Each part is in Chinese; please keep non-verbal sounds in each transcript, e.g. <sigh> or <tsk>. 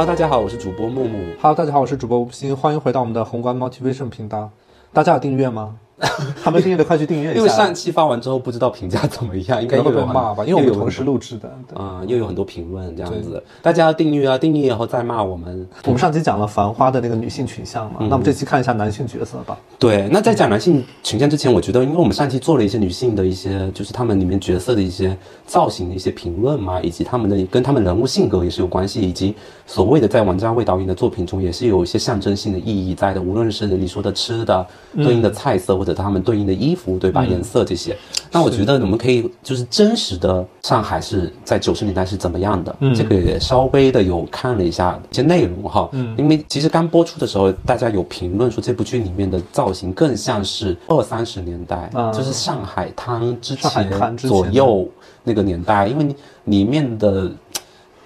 Hello，大家好，我是主播木木。Hello，大家好，我是主播吴昕，欢迎回到我们的宏观 Motivation 频道。大家有订阅吗？<laughs> 还没订阅的快去订阅一下。因为上期发完之后不知道评价怎么样，应该会被骂吧，因为我们同时录制的。对啊、又有很多评论这样子，大家要订阅啊，订阅以后再骂我们。我们上期讲了《繁花》的那个女性群像嘛，嗯那我们这期看一下男性角色吧。对，那在讲男性群像之前，我觉得，因为我们上期做了一些女性的一些，就是他们里面角色的一些造型的一些评论嘛，以及他们的跟他们人物性格也是有关系，以及所谓的在王家卫导演的作品中也是有一些象征性的意义在的，无论是你说的吃的对应的菜色，或者他们对应的衣服，对吧？颜色这些，那我觉得我们可以就是真实的上海是在九十年代是怎么样的，这个也稍微的有看了一下一些内容哈，因为其实刚播出的时候，大家有评论说这部剧里面的造型更像是二三十年代，啊。就是上海滩之前滩之前左右那个年代，因为你里面的。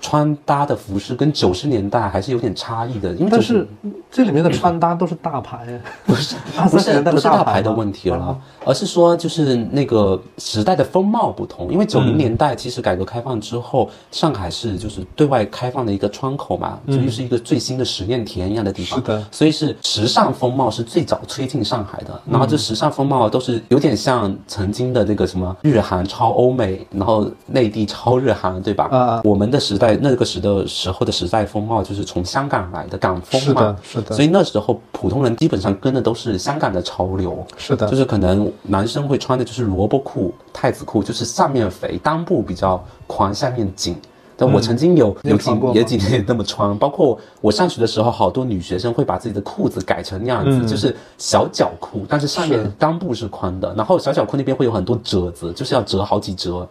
穿搭的服饰跟九十年代还是有点差异的，因为90但是这里面的穿搭都是大牌，不是不是不是大牌的问题了，而是说就是那个时代的风貌不同。因为九零年代其实改革开放之后，上海是就是对外开放的一个窗口嘛，就是一个最新的实验田一样的地方。是的所以是时尚风貌是最早吹进上海的。然后这时尚风貌都是有点像曾经的那个什么日韩超欧美，然后内地超日韩，对吧？啊我们的时代那个时的时候的时代风貌就是从香港来的港风嘛。是的，，是的。所，以那时候普通人基本上跟的都是香港的潮流，是的。就，是可能男生会穿的就是萝卜裤、太子裤，就是上面肥，裆部比较宽，下面紧。但我曾经有、嗯有也几年那么穿，包括我上学的时候，好多女学生会把自己的裤子改成那样子，就是小脚裤，但是上面裆部是宽的，然后小脚裤那边会有很多褶子，就是要折好几折，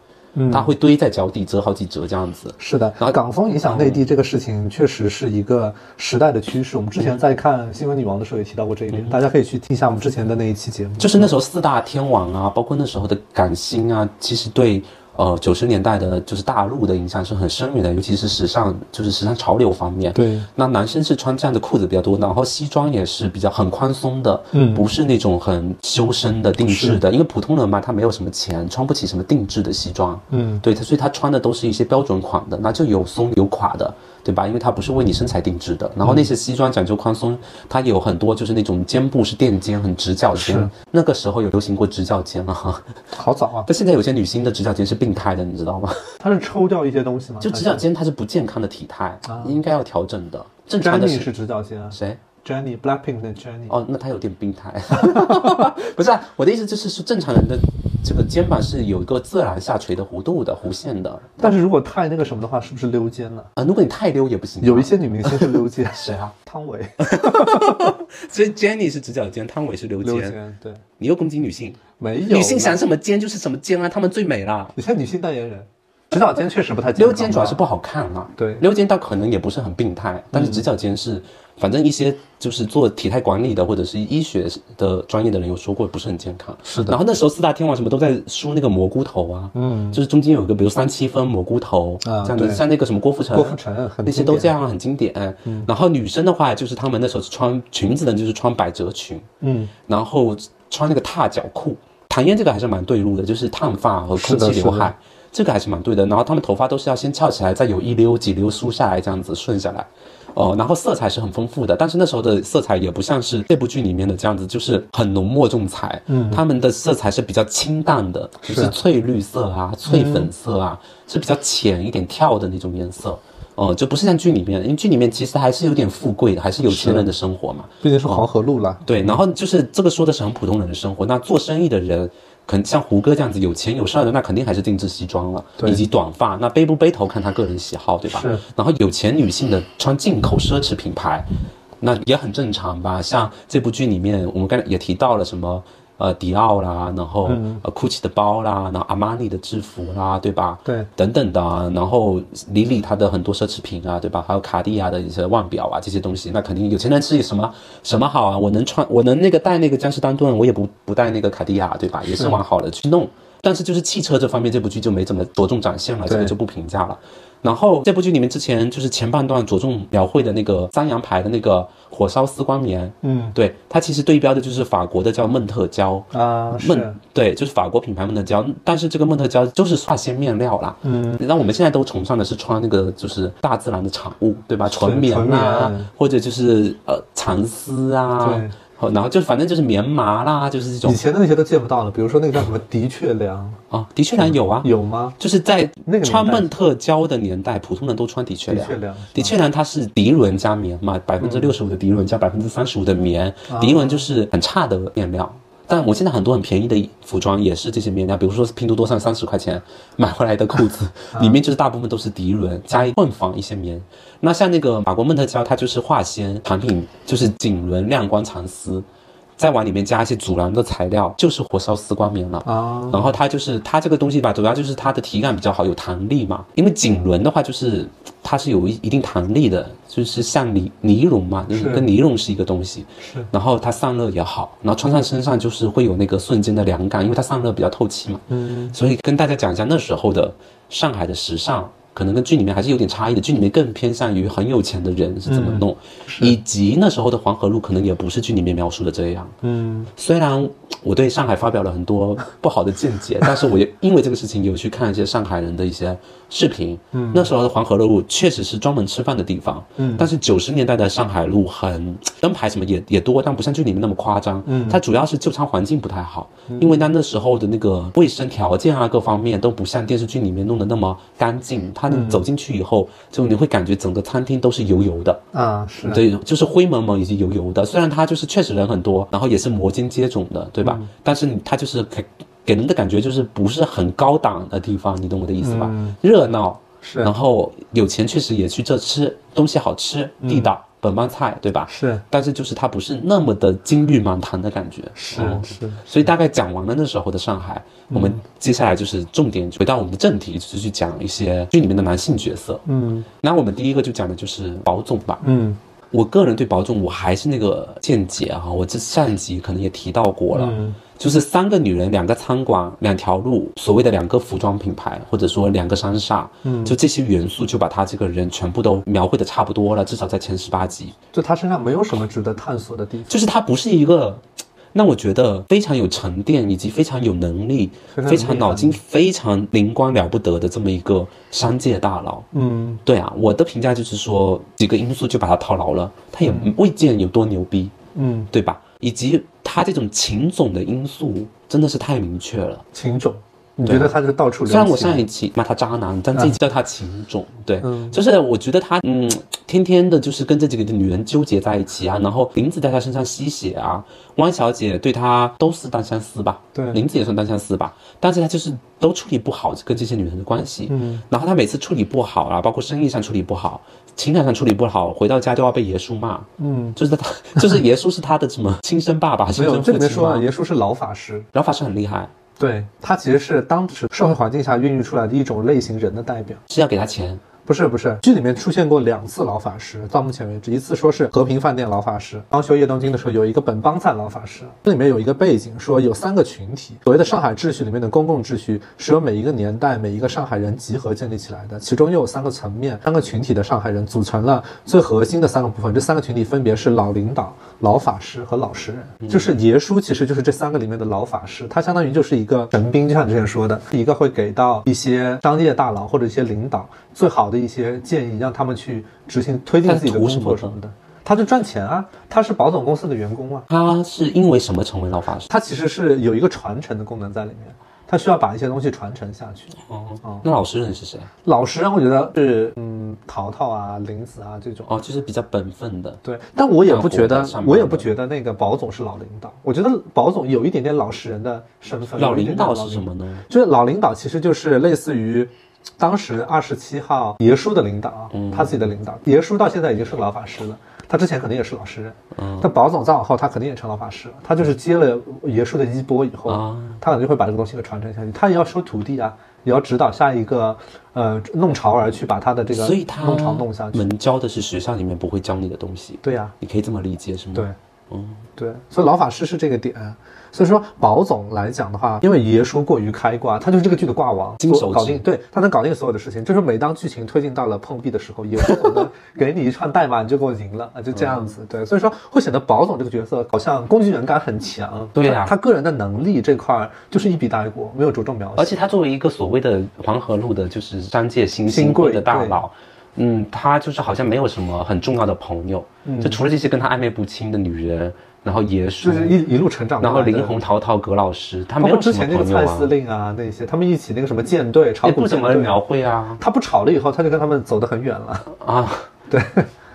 它会堆在脚底折好几折这样子。是的然后，港风影响内地这个事情确实是一个时代的趋势。我们之前在看《新闻女王》的时候也提到过这一点，大家可以去听一下我们之前的那一期节目。就是那时候四大天王啊，包括那时候的港星啊，其实对呃九十年代的，就是大陆的影响是很深远的，尤其是时尚，就是时尚潮流方面。对，那男生是穿这样的裤子比较多，然后西装也是比较很宽松的，嗯不是那种很修身的定制的，因为普通人嘛，他没有什么钱，穿不起什么定制的西装。嗯，对，他所以他穿的都是一些标准款的，那就有松有垮的，对吧？因为它不是为你身材定制的。然后那些西装讲究宽松，它也有很多就是那种肩部是垫肩，很直角肩。那个时候有流行过直角肩啊，好早啊，<laughs> 但现在有些女星的直角肩是病态的，你知道吗？它是抽掉一些东西吗？<laughs> 就直角肩它是不健康的体态，啊应该要调整的。正常的是是直角肩啊谁？，Jennie Blackpink 的 Jennie。哦，那他有点病态，<laughs> 不是啊？我的意思就是，是正常人的这个肩膀是有一个自然下垂的弧度的弧线的。但是如果太那个什么的话，是不是溜肩了？啊，如果你太溜也不行啊。有一些女明星是溜肩，谁啊？汤唯 <laughs> 所以 Jenny 是直角肩，汤唯是溜肩。溜肩，对，你又攻击女性，没有女性想什么肩就是什么肩啊，她们最美啦。你像女性代言人，直角肩确实不太溜肩主要是不好看啊，对溜肩倒可能也不是很病态，但是直角肩是，反正一些就是做体态管理的或者是医学的专业的人有说过不是很健康。是的然后那时候四大天王什么都在梳那个蘑菇头啊，嗯，就是中间有一个比如三七分蘑菇头啊这样子，像那个什么郭富城，郭富城那些都这样很经典。嗯然后女生的话，就是她们那时候是穿裙子的，就是穿百褶裙，嗯，然后穿那个踏脚裤。唐嫣这个还是蛮对路的，就是烫发和空气刘海，这个还是蛮对的。然后他们头发都是要先翘起来，再有一溜几溜梳下来，这样子顺下来。哦，然后色彩是很丰富的，但是那时候的色彩也不像是这部剧里面的这样子，就是很浓墨重彩。嗯，他们的色彩是比较清淡的，就是翠绿色啊、翠粉色啊，是比较浅一点跳的那种颜色。哦、就不是像剧里面，因为剧里面其实还是有点富贵的，还是有钱人的生活嘛。毕竟是黄河路啦。对，然后就是这个说的是很普通人的生活。那做生意的人，可能像胡歌这样子有钱有事儿的，那肯定还是定制西装了，以及短发。那背不背头看他个人喜好，对吧？是。然后有钱女性的穿进口奢侈品牌，那也很正常吧？像这部剧里面，我们刚才也提到了什么。呃，迪奥啦，然后、呃，GUCCI 的包啦，然后阿玛尼的制服啦，对吧？对，等等的啊，然后李李他的很多奢侈品啊，对吧？还有卡地亚的一些腕表啊，这些东西，那肯定有钱人吃什么什么好啊？我能穿，我能那个戴那个江诗丹顿，我也不不戴那个卡地亚，对吧？也是往好了去弄。但是就是汽车这方面，这部剧就没怎么着重展现了，这个就不评价了。然后这部剧里面之前就是前半段着重描绘的那个三洋牌的那个火烧丝光棉，嗯对，它其实对标的就是法国的叫孟特胶。啊是孟对，就是法国品牌孟特胶，但是这个孟特胶就是化纤面料啦。嗯，那我们现在都崇尚的是穿那个就是大自然的产物，对吧？纯棉纯啊棉，或者就是呃蚕丝啊，对好，然后就反正就是棉麻啦，就是这种以前的那些都见不到了，比如说那个叫什么的确良，啊，的确良有啊，有吗？就是在那个年代穿孟特胶的年代，普通人都穿的确良。的确良，的确良它是涤纶加棉嘛，百分之六十五的涤纶加百分之三十五的棉，涤纶就是很差的面料。但我现在很多很便宜的服装也是这些面料，比如说拼多多上三十块钱 <laughs> 买回来的裤子，<laughs> 里面就是大部分都是涤纶加混纺一些棉。那像那个法国梦特娇，它就是化纤产品，就是锦纶亮光蚕丝，再往里面加一些阻燃的材料，就是火烧丝光棉了。啊，然后它就是它这个东西吧，主要就是它的体感比较好，有弹力嘛。因为锦纶的话，就是它是有一一定弹力的，就是像尼尼龙嘛，就是是跟尼龙是一个东西。是然后它散热也好，然后穿上身上就是会有那个瞬间的凉感，因为它散热比较透气嘛。嗯，所以跟大家讲一下那时候的上海的时尚。可能跟剧里面还是有点差异的，剧里面更偏向于很有钱的人是怎么弄，以及那时候的黄河路可能也不是剧里面描述的这样。嗯虽然我对上海发表了很多不好的见解，<laughs> 但是我也因为这个事情有去看一些上海人的一些视频。嗯，那时候的黄河路确实是专门吃饭的地方。嗯，但是九十年代的上海路很灯牌什么也也多，但不像剧里面那么夸张。嗯，它主要是就餐环境不太好，因为它那时候的那个卫生条件啊各方面都不像电视剧里面弄得那么干净。它你走进去以后，就你会感觉整个餐厅都是油油的。啊是，对，就是灰蒙蒙以及油油的。虽然它就是确实人很多，然后也是摩肩接踵的，对吧？但是你它就是给给人的感觉就是不是很高档的地方，你懂我的意思吧？热闹，是然后有钱确实也去这吃东西好吃，地道。本帮菜，对吧？是。但是就是它不是那么的金玉满堂的感觉，是嗯。是，所以大概讲完了那时候的上海，我们接下来就是重点回到我们的正题，就是去讲一些剧里面的男性角色。嗯。那我们第一个就讲的就是宝总吧。嗯。我个人对宝总，我还是那个见解啊，我这上一集可能也提到过了，嗯就是三个女人，两个餐馆，两条路，所谓的两个服装品牌，或者说两个商厦，嗯，就这些元素就把他这个人全部都描绘的差不多了，至少在前十八集，就他身上没有什么值得探索的地方。就是他不是一个。让我觉得非常有沉淀，以及非常有能力、非常脑筋非常灵光了不得的这么一个商界大佬。嗯对啊，我的评价就是说几个因素就把他套牢了，他也未见有多牛逼。嗯，对吧？以及他这种情种的因素真的是太明确了。情种，你觉得他是到处留虽然我上一期骂他渣男，但这一期叫他情种，对，嗯。就是我觉得他嗯，天天的就是跟这几个女人纠结在一起啊，然后林子在他身上吸血啊，汪小姐对他都是单相思吧，对林子也算单相思吧，但是他就是都处理不好跟这些女人的关系，嗯，然后他每次处理不好啊，包括生意上处理不好，情感上处理不好，回到家就要被爷叔骂，嗯，就是他，<laughs> 就是爷叔是他的什么亲生爸爸、亲 <laughs> 没有，生这里面说了，父亲吗？爷叔是老法师，老法师很厉害，对他其实是当时社会环境下孕育出来的一种类型人的代表。是要给他钱，不是不是，剧里面出现过两次老法师，到目前为止，一次说是和平饭店老法师，刚修夜东京的时候有一个本帮赞老法师，这里面有一个背景，说有三个群体，所谓的上海秩序里面的公共秩序是由每一个年代每一个上海人集合建立起来的，其中又有三个层面，三个群体的上海人组成了最核心的三个部分，这三个群体分别是老领导、老法师和老实人，就是耶稣其实就是这三个里面的老法师，他相当于就是一个神兵，就像你之前说的，一个会给到一些商业大佬或者一些领导最好的一些建议，让他们去执行推进自己的工作什么的。他就赚钱啊，他是保总公司的员工啊，他是因为什么成为老法师？他其实是有一个传承的功能在里面，他需要把一些东西传承下去。哦，哦那老实人是谁？老实人，我觉得是嗯，淘淘啊、林子啊这种。哦，就是比较本分的。对，但我也不觉得我也不觉得那个保总是老领导。我觉得保总有一点点老实人的身份。老领导是什么呢？就是老领导其实就是类似于当时二十七号爷叔的领导啊，嗯他自己的领导。爷叔到现在已经是个老法师了，他之前肯定也是老实人。嗯但宝总再往后，他肯定也成老法师了。他就是接了爷叔的衣钵以后，嗯他肯定会把这个东西给传承下去。他也要收徒弟啊，也要指导下一个呃弄潮儿去把他的这个所以他弄潮弄下去。门教的是学校里面不会教你的东西。对呀、你可以这么理解是吗？对。嗯，对，所以老法师是这个点。所以说，宝总来讲的话，因为爷叔过于开挂，他就是这个剧的挂王，金手搞定，对他能搞定所有的事情。就是每当剧情推进到了碰壁的时候，爷叔总能给你一串代码，你就给我赢了啊，就这样子。对，所以说会显得宝总这个角色好像工具人感很强。对呀他他个人的能力这块儿就是一笔带过，没有着重描写。而且他作为一个所谓的黄河路的，就是商界新新兴贵的大佬，嗯，他就是好像没有什么很重要的朋友，就除了这些跟他暧昧不清的女人，然后也是，就是一一路成长然后林红、陶陶、葛老师，他包没有什么括之前那个蔡司，令啊那些，他们一起那个什么舰队炒也不怎么描绘啊。他不炒了以后，他就跟他们走得很远了。啊。对，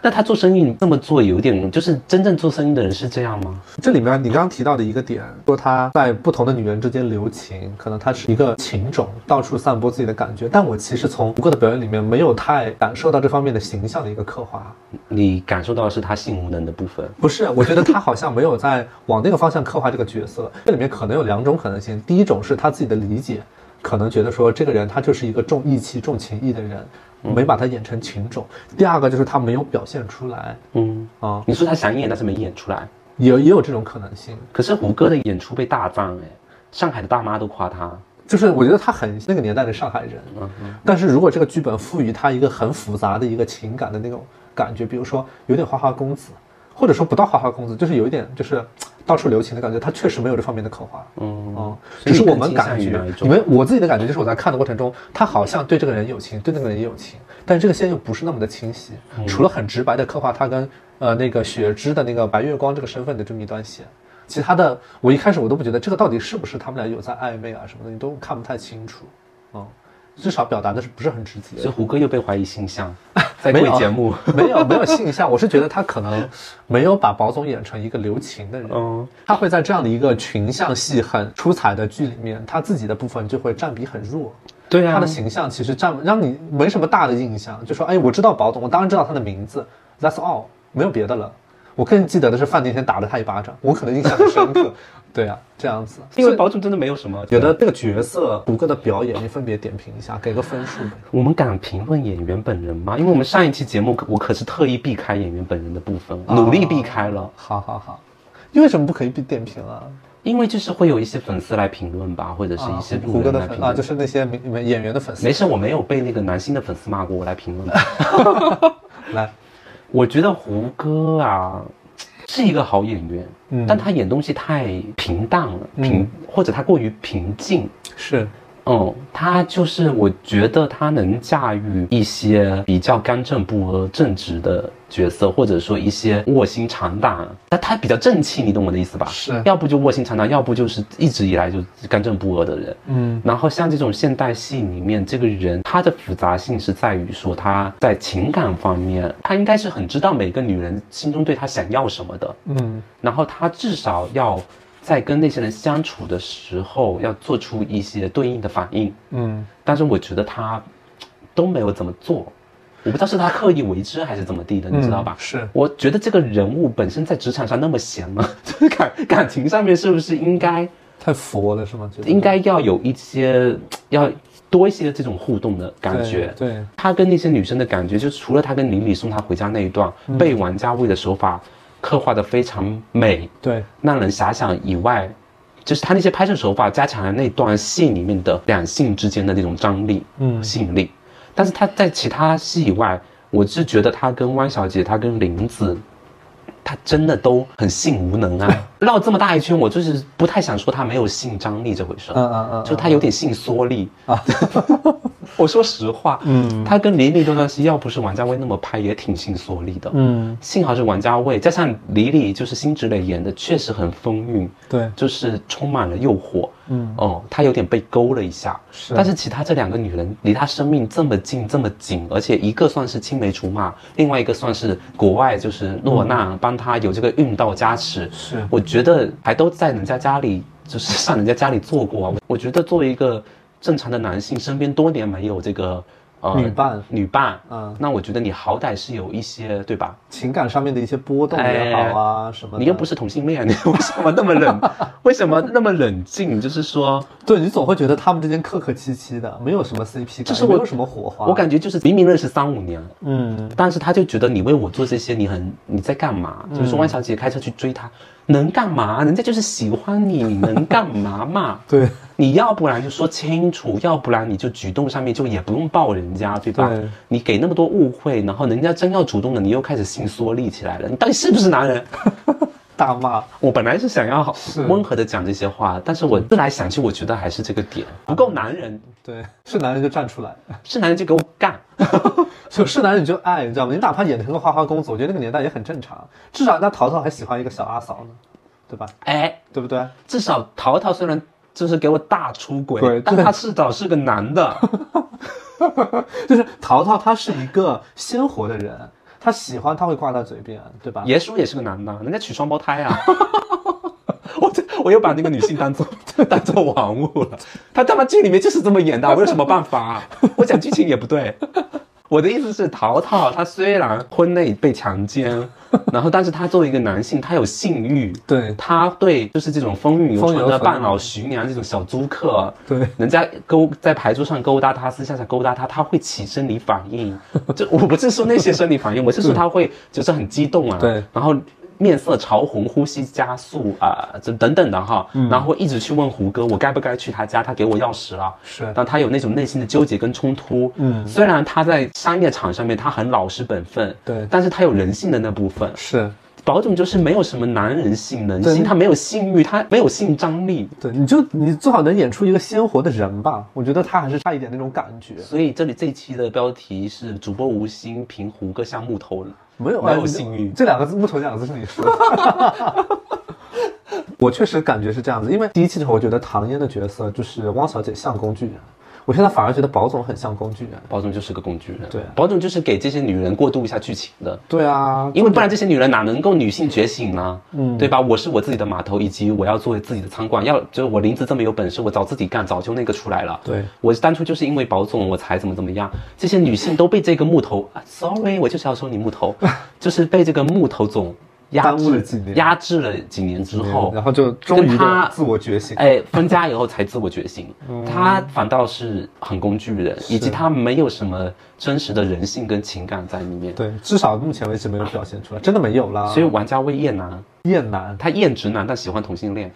那他做生意这么做有点，就是真正做生意的人是这样吗？这里面你刚刚提到的一个点，说他在不同的女人之间留情，可能他是一个情种，到处散播自己的感觉。但我其实从胡歌的表演里面没有太感受到这方面的形象的一个刻画。你感受到的是他性无能的部分。不是，我觉得他好像没有在往那个方向刻画这个角色。这里面可能有两种可能性，第一种是他自己的理解，可能觉得说这个人他就是一个重义气、重情义的人，没把他演成情种。第二个就是他没有表现出来嗯，啊，你说他想演，但是没演出来。也也有这种可能性。可是胡歌的演出被大赞哎，上海的大妈都夸他。就是我觉得他很那个年代的上海人，嗯嗯但是如果这个剧本赋予他一个很复杂的一个情感的那种感觉，比如说有点花花公子，或者说不到花花公子，就是有一点就是到处留情的感觉，他确实没有这方面的刻画。嗯，嗯，只是我们感觉向于哪一，种因为我自己的感觉就是我在看的过程中，他好像对这个人有情，对那个人也有情，但是这个线又不是那么的清晰，嗯除了很直白的刻画他跟呃那个雪芝的那个白月光这个身份的这么一段线。其他的，我一开始我都不觉得这个到底是不是他们俩有在暧昧啊什么的，你都看不太清楚，嗯，至少表达的是不是很直接所以。胡歌又被怀疑性向，<laughs> 在贵节目。<laughs> 没有没有性向，我是觉得他可能 <laughs> 没有把宝总演成一个留情的人，嗯，他会在这样的一个群像戏很出彩的剧里面，他自己的部分就会占比很弱。对啊，他的形象其实占让你没什么大的印象，就说哎，我知道宝总，我当然知道他的名字，That's all，没有别的了。我更记得的是范迪天打了他一巴掌，我可能印象很深刻。对啊，这样子，因为宝总真的没有什么觉得这个角色胡歌的表演，你分别点评一下，给个分数呗。我们敢评论演员本人吗？因为我们上一期节目我可是特意避开演员本人的部分，努力避开了，好好好，你为什么不可以点评啊？因为就是会有一些粉丝来评论吧，或者是一些路胡歌人来评论。的粉啊，就是那些名演员的粉丝。没事，我没有被那个男星的粉丝骂过，我来评论。<laughs> <laughs> 来，我觉得胡歌啊是一个好演员，嗯。但他演东西太平淡了，平、或者他过于平静。是。嗯，他就是我觉得他能驾驭一些比较刚正不阿、正直的角色，或者说一些卧薪尝胆，但他比较正气，你懂我的意思吧？是。要不就卧薪尝胆，要不就是一直以来就干正不阿的人。嗯。然后像这种现代戏里面，这个人他的复杂性是在于说他在情感方面，他应该是很知道每个女人心中对他想要什么的，嗯。然后他至少要在跟那些人相处的时候，要做出一些对应的反应。嗯。但是我觉得他都没有怎么做，我不知道是他刻意为之还是怎么地的，你知道吧？嗯是我觉得这个人物本身在职场上那么闲嘛，<laughs> 就是感感情上面是不是应该太佛了是吗？应该要有一些 <tsk> 要多一些这种互动的感觉？对对他跟那些女生的感觉，就除了他跟林里送她回家那一段，嗯被王家卫的手法刻画的非常美，对让人遐想以外，就是他那些拍摄手法加强了那段戏里面的两性之间的那种张力、嗯吸引力。但是他在其他戏以外，我是觉得他跟汪小姐，他跟林子。他真的都很性无能啊！<laughs> 绕这么大一圈，我就是不太想说他没有性张力这回事，嗯嗯嗯就他有点性缩力啊。<laughs> 我说实话，嗯他跟李李这段戏，要不是王家卫那么拍，也挺性缩力的。嗯幸好是王家卫，加上李李就是辛芷蕾演的，确实很风韵，对就是充满了诱惑。嗯哦，他有点被勾了一下，是但是其他这两个女人离他生命这么近，这么紧，而且一个算是青梅竹马，另外一个算是国外就是落难，帮他有这个运道加持。是我觉得还都在人家家里，就是上人家家里做过我觉得作为一个正常的男性，身边多年没有这个呃女伴女伴，嗯那我觉得你好歹是有一些对吧？情感上面的一些波动也好啊、什么的。你又不是同性恋，你 <laughs> 为什么那么冷？<laughs> 为什么那么冷静？就是说，对你总会觉得他们之间客客气气的，没有什么 CP 感，就是我没有什么火花。我感觉就是明明认识三五年，嗯，但是他就觉得你为我做这些，你很你在干嘛？就是说万小姐开车去追他，能干嘛？人家就是喜欢你，<laughs> 你能干嘛嘛？对你要不然就说清楚，要不然你就举动上面就也不用抱人家，对吧？对你给那么多误会，然后人家真要主动了，你又开始心缩立起来了，你到底是不是男人？<laughs> 大骂。我本来是想要温和的讲这些话，但是我思来想去，我觉得还是这个点不够男人，对，是男人就站出来，是男人就给我干。<laughs> 就是男人你就爱，你知道吗？你哪怕演成个花花公子，我觉得那个年代也很正常。至少人家淘淘还喜欢一个小阿嫂呢，对吧？哎，对不对？至少淘淘虽然就是给我大出轨对，对但他至少是个男的。<laughs> 就是淘淘他是一个鲜活的人，他喜欢他会挂在嘴边，对吧？爷叔也是个男的，人家娶双胞胎啊。<laughs> 我这我又把那个女性当做 <laughs> 当做玩物了，他他妈剧里面就是这么演的，我有什么办法、我讲剧情也不对。我的意思是，淘淘 <laughs> 他虽然婚内被强奸，<laughs> 然后但是他作为一个男性，他有性欲，对。他对就是这种风韵犹存的半老徐娘这种小租客，对，人家勾在牌桌上勾搭他，私下下勾搭他，他会起生理反应。<laughs> 就我不是说那些生理反应，我是说他会就是很激动啊，对，然后面色潮红，呼吸加速啊，这、等等的哈，嗯然后一直去问胡歌，我该不该去他家？他给我钥匙了。是但他有那种内心的纠结跟冲突，嗯虽然他在商业场上面他很老实本分，对但是他有人性的那部分。是，宝总就是没有什么男人性能性，对他没有性欲，他没有性张力，对，你就你最好能演出一个鲜活的人吧。我觉得他还是差一点那种感觉。所以这里这一期的标题是主播吴昕凭胡歌像木头了。没有没有哎性欲这两个字木头两个字是你说的。<laughs> 我确实感觉是这样子，因为第一期的时候，我觉得唐嫣的角色就是汪小姐像工具人，我现在反而觉得宝总很像工具人。宝总就是个工具人，对宝总就是给这些女人过渡一下剧情的，对啊，因为不然这些女人哪能够女性觉醒呢？嗯，对吧？我是我自己的码头，以及我要作为自己的仓管，要就是我林子这么有本事，我早自己干，早就那个出来了。对我当初就是因为宝总我才怎么怎么样，这些女性都被这个木头、啊、，sorry，我就是要说你木头，<laughs> 就是被这个木头总压耽误了几年压制了几年之后，然后就终于跟他自我觉醒。哎，分家以后才自我觉醒，嗯他反倒是很工具人，以及他没有什么真实的人性跟情感在里面。对，至少目前为止没有表现出来，真的没有啦。所以玩家为厌男，厌男他厌直男，但喜欢同性恋。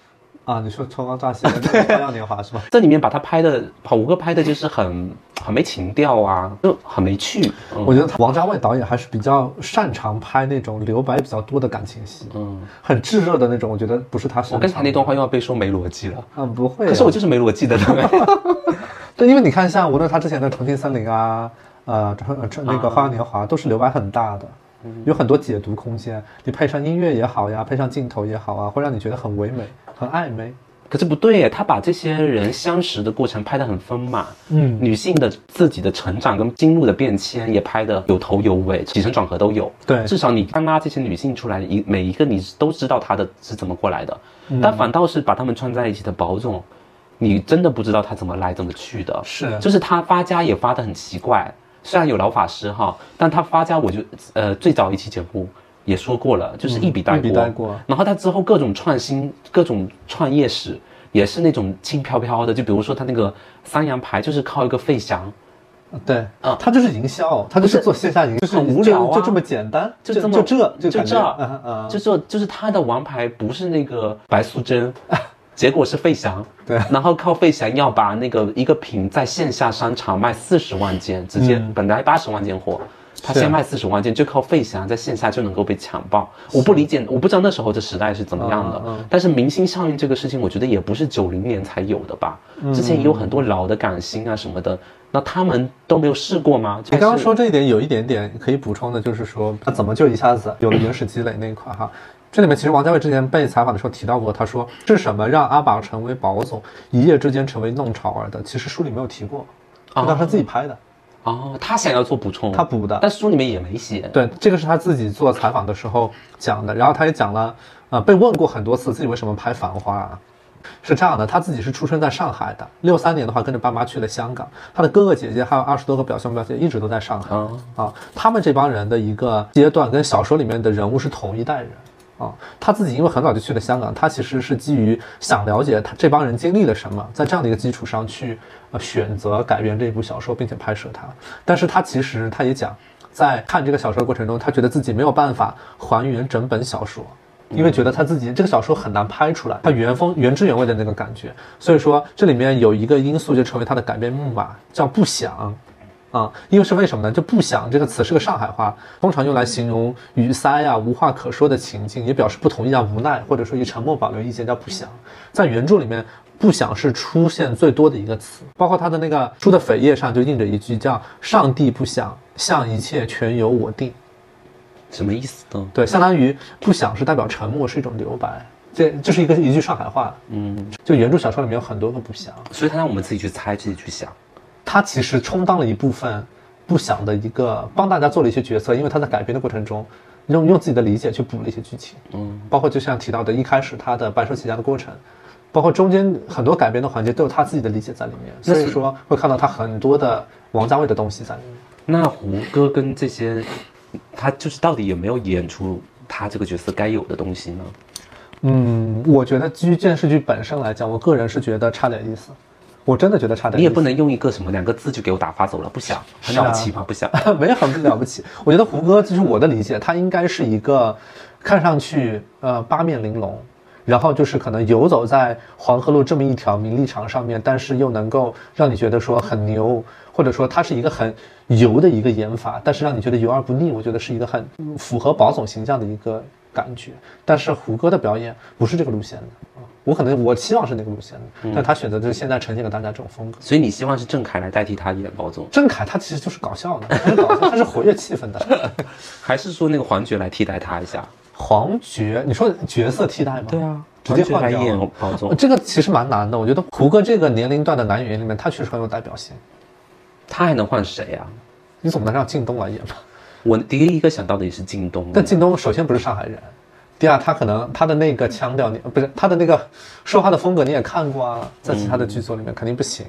啊，你说春光乍泄 <laughs> 花样年华是吧？这里面把他拍的，把吴哥拍的就是很很没情调啊，就很没趣。嗯我觉得王家卫导演还是比较擅长拍那种留白比较多的感情戏，嗯，很炙热的那种，我觉得不是他擅长的。我刚才那段话又要被说没逻辑了，嗯，不会啊、可是我就是没逻辑的人。<laughs> 对，因为你看，像无论他之前的《重庆森林》啊，呃，这呃这那个《花样年华》，都是留白很大的，有很多解读空间。你配上音乐也好呀，配上镜头也好啊，会让你觉得很唯美、很暧昧。可是不对耶，他把这些人相识的过程拍得很丰满，嗯。女性的自己的成长跟经路的变迁也拍得有头有尾，起承转合都有。对。至少你看拉这些女性出来，一每一个你都知道她的是怎么过来的，嗯。但反倒是把她们串在一起的宝总，你真的不知道她怎么来怎么去的。是。就是他发家也发得很奇怪，虽然有老法师哈，但他发家我就呃最早一期节目也说过了，就是一笔带过，嗯一笔带过。然后他之后各种创新、各种创业史也是那种轻飘飘的，就比如说他那个三羊牌就是靠一个费翔，对，啊。他就是营销，他就是做线下营销，就是很无聊啊。就就这么简单，就这么就这就感觉就这就是他的王牌不是那个白素贞。<laughs> 结果是费翔，对。然后靠费翔要把那个一个品在线下商场卖四十万件，直接嗯。本来八十万件货，他先卖四十万件，就靠费翔在线下就能够被抢爆。我不理解，我不知道那时候的时代是怎么样的。但是明星效应这个事情，我觉得也不是九零年才有的吧？嗯之前也有很多老的港星啊什么的，那他们都没有试过吗？你刚刚说这一点有一点点可以补充的，就是说他怎么就一下子有了原始积累那一块哈。这里面其实王家卫之前被采访的时候提到过，他说是什么让阿宝成为宝总，一夜之间成为弄潮儿的？其实书里没有提过，哦当时他自己拍的，哦，他想要做补充，他补的。但书里面也没写。对，这个是他自己做采访的时候讲的，然后他也讲了，呃，被问过很多次自己为什么拍《繁花》啊，是这样的，他自己是出生在上海的，六三年的话跟着爸妈去了香港，他的哥哥姐姐还有二十多个表兄表姐一直都在上海。啊，啊，他们这帮人的一个阶段跟小说里面的人物是同一代人啊。他自己因为很早就去了香港，他其实是基于想了解他这帮人经历了什么，在这样的一个基础上去呃选择改编这一部小说，并且拍摄它。但是他其实他也讲，在看这个小说的过程中，他觉得自己没有办法还原整本小说。因为觉得他自己这个小说很难拍出来，他原封原汁原味的那个感觉，所以说这里面有一个因素就成为他的改编木马，叫不想。啊，因为是为什么呢？就不想这个词是个上海话，通常用来形容语塞呀、无话可说的情境，也表示不同意啊、无奈，或者说以沉默保留意见，叫不想。在原著里面，不想是出现最多的一个词，包括他的那个书的扉页上就印着一句叫“上帝不想，像一切全由我定”。什么意思呢？对，相当于不想是代表沉默，是一种留白。这这是一个一句上海话。嗯，就原著小说里面有很多个不想，所以他让我们自己去猜，自己去想。他其实充当了一部分不想的一个，帮大家做了一些决策，因为他在改编的过程中，用用自己的理解去补了一些剧情。嗯，包括就像提到的，一开始他的白手起家的过程，包括中间很多改编的环节都有他自己的理解在里面，所以说会看到他很多的王家卫的东西在里面。那胡歌跟这些，他就是到底有没有演出他这个角色该有的东西呢？嗯，我觉得基于电视剧本身来讲，我个人是觉得差点意思，我真的觉得差点意思。你也不能用一个什么两个字就给我打发走了，不想，很了不起吗？不想。没有很了不起。我觉得胡歌，就是我的理解，他应该是一个看上去呃八面玲珑，然后就是可能游走在黄河路这么一条名利场上面，但是又能够让你觉得说很牛，或者说它是一个很油的一个演法，但是让你觉得油而不腻。我觉得是一个很符合宝总形象的一个感觉。但是胡歌的表演不是这个路线的啊，我可能我期望是那个路线的，但他选择就是现在呈现给大家这种风格。所以你希望是郑恺来代替他演宝总，郑恺他其实就是搞笑的，他是搞笑，他是活跃气氛的。<laughs> 还是说那个黄觉来替代他一下？黄觉，你说角色替代吗？对啊，直接换掉了演包总，这个其实蛮难的。我觉得胡歌这个年龄段的男演员里面，他确实很有代表性。他还能换谁啊？你总不能让靳东来演吧？我第一个想到的也是靳东，但靳东首先不是上海人，第二他可能他的那个腔调，你不是他的那个说话的风格，你也看过啊，在其他的剧作里面肯定不行。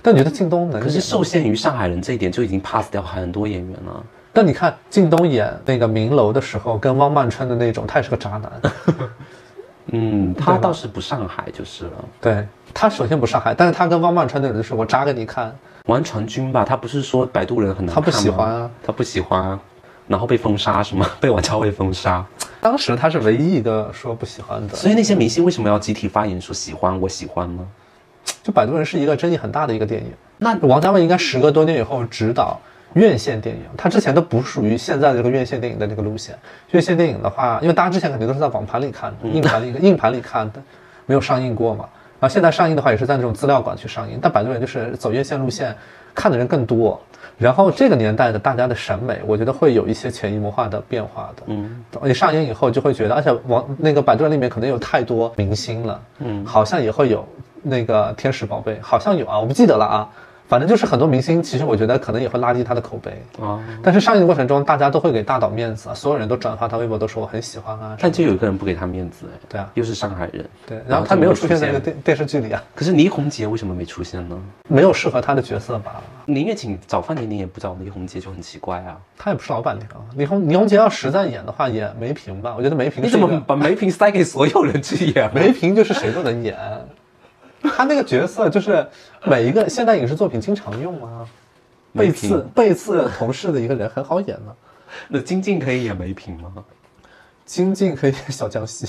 但你觉得靳东能？可是受限于上海人这一点，就已经 pass 掉很多演员了。但你看靳东演那个明楼的时候，跟汪曼春的那种，他也是个渣男。<laughs> 嗯，他倒是不上海就是了。对他首先不上海，但是他跟汪曼春那种就是我渣给你看，王传君吧，他不是说摆渡人很难他不喜欢啊，他不喜欢啊，然后被封杀是吗？<laughs> 被王家卫封杀。当时他是唯一一个说不喜欢的。所以那些明星为什么要集体发言说喜欢我喜欢呢？就《摆渡人》是一个争议很大的一个电影。那王家卫应该时隔多年以后执导院线电影，它之前都不属于现在的这个院线电影的那个路线。院线电影的话，因为大家之前肯定都是在网盘里看的、硬盘里、<laughs> 硬盘里看的，没有上映过嘛。然后现在上映的话，也是在那种资料馆去上映。但《百度人》就是走院线路线，看的人更多。然后这个年代的大家的审美，我觉得会有一些潜移默化的变化的。嗯，你上映以后就会觉得，而且网那个《摆渡人》里面可能有太多明星了，嗯好像也会有那个天使宝贝，好像有啊，我不记得了啊。反正就是很多明星，其实我觉得可能也会拉低他的口碑。啊，但是上映的过程中，大家都会给大导面子啊，所有人都转发他微博，都说我很喜欢啊。但就有一个人不给他面子，哎，对啊，又是上海人，对，然后他没有出现在那个电电视剧里啊，可是倪虹洁为什么没出现呢？没有适合他的角色吧？宁愿请找范甜甜，也不找倪虹洁，就很奇怪啊。他也不是老板娘，倪虹倪虹洁要实在演的话，演梅萍吧。我觉得梅萍你怎么把梅萍塞给所有人去演？<laughs> 梅萍就是谁都能演，他那个角色就是每一个现代影视作品经常用啊。背刺背刺同事的一个人很好演的，<laughs> 那金靖可以演梅瓶吗？金靖可以演小江西，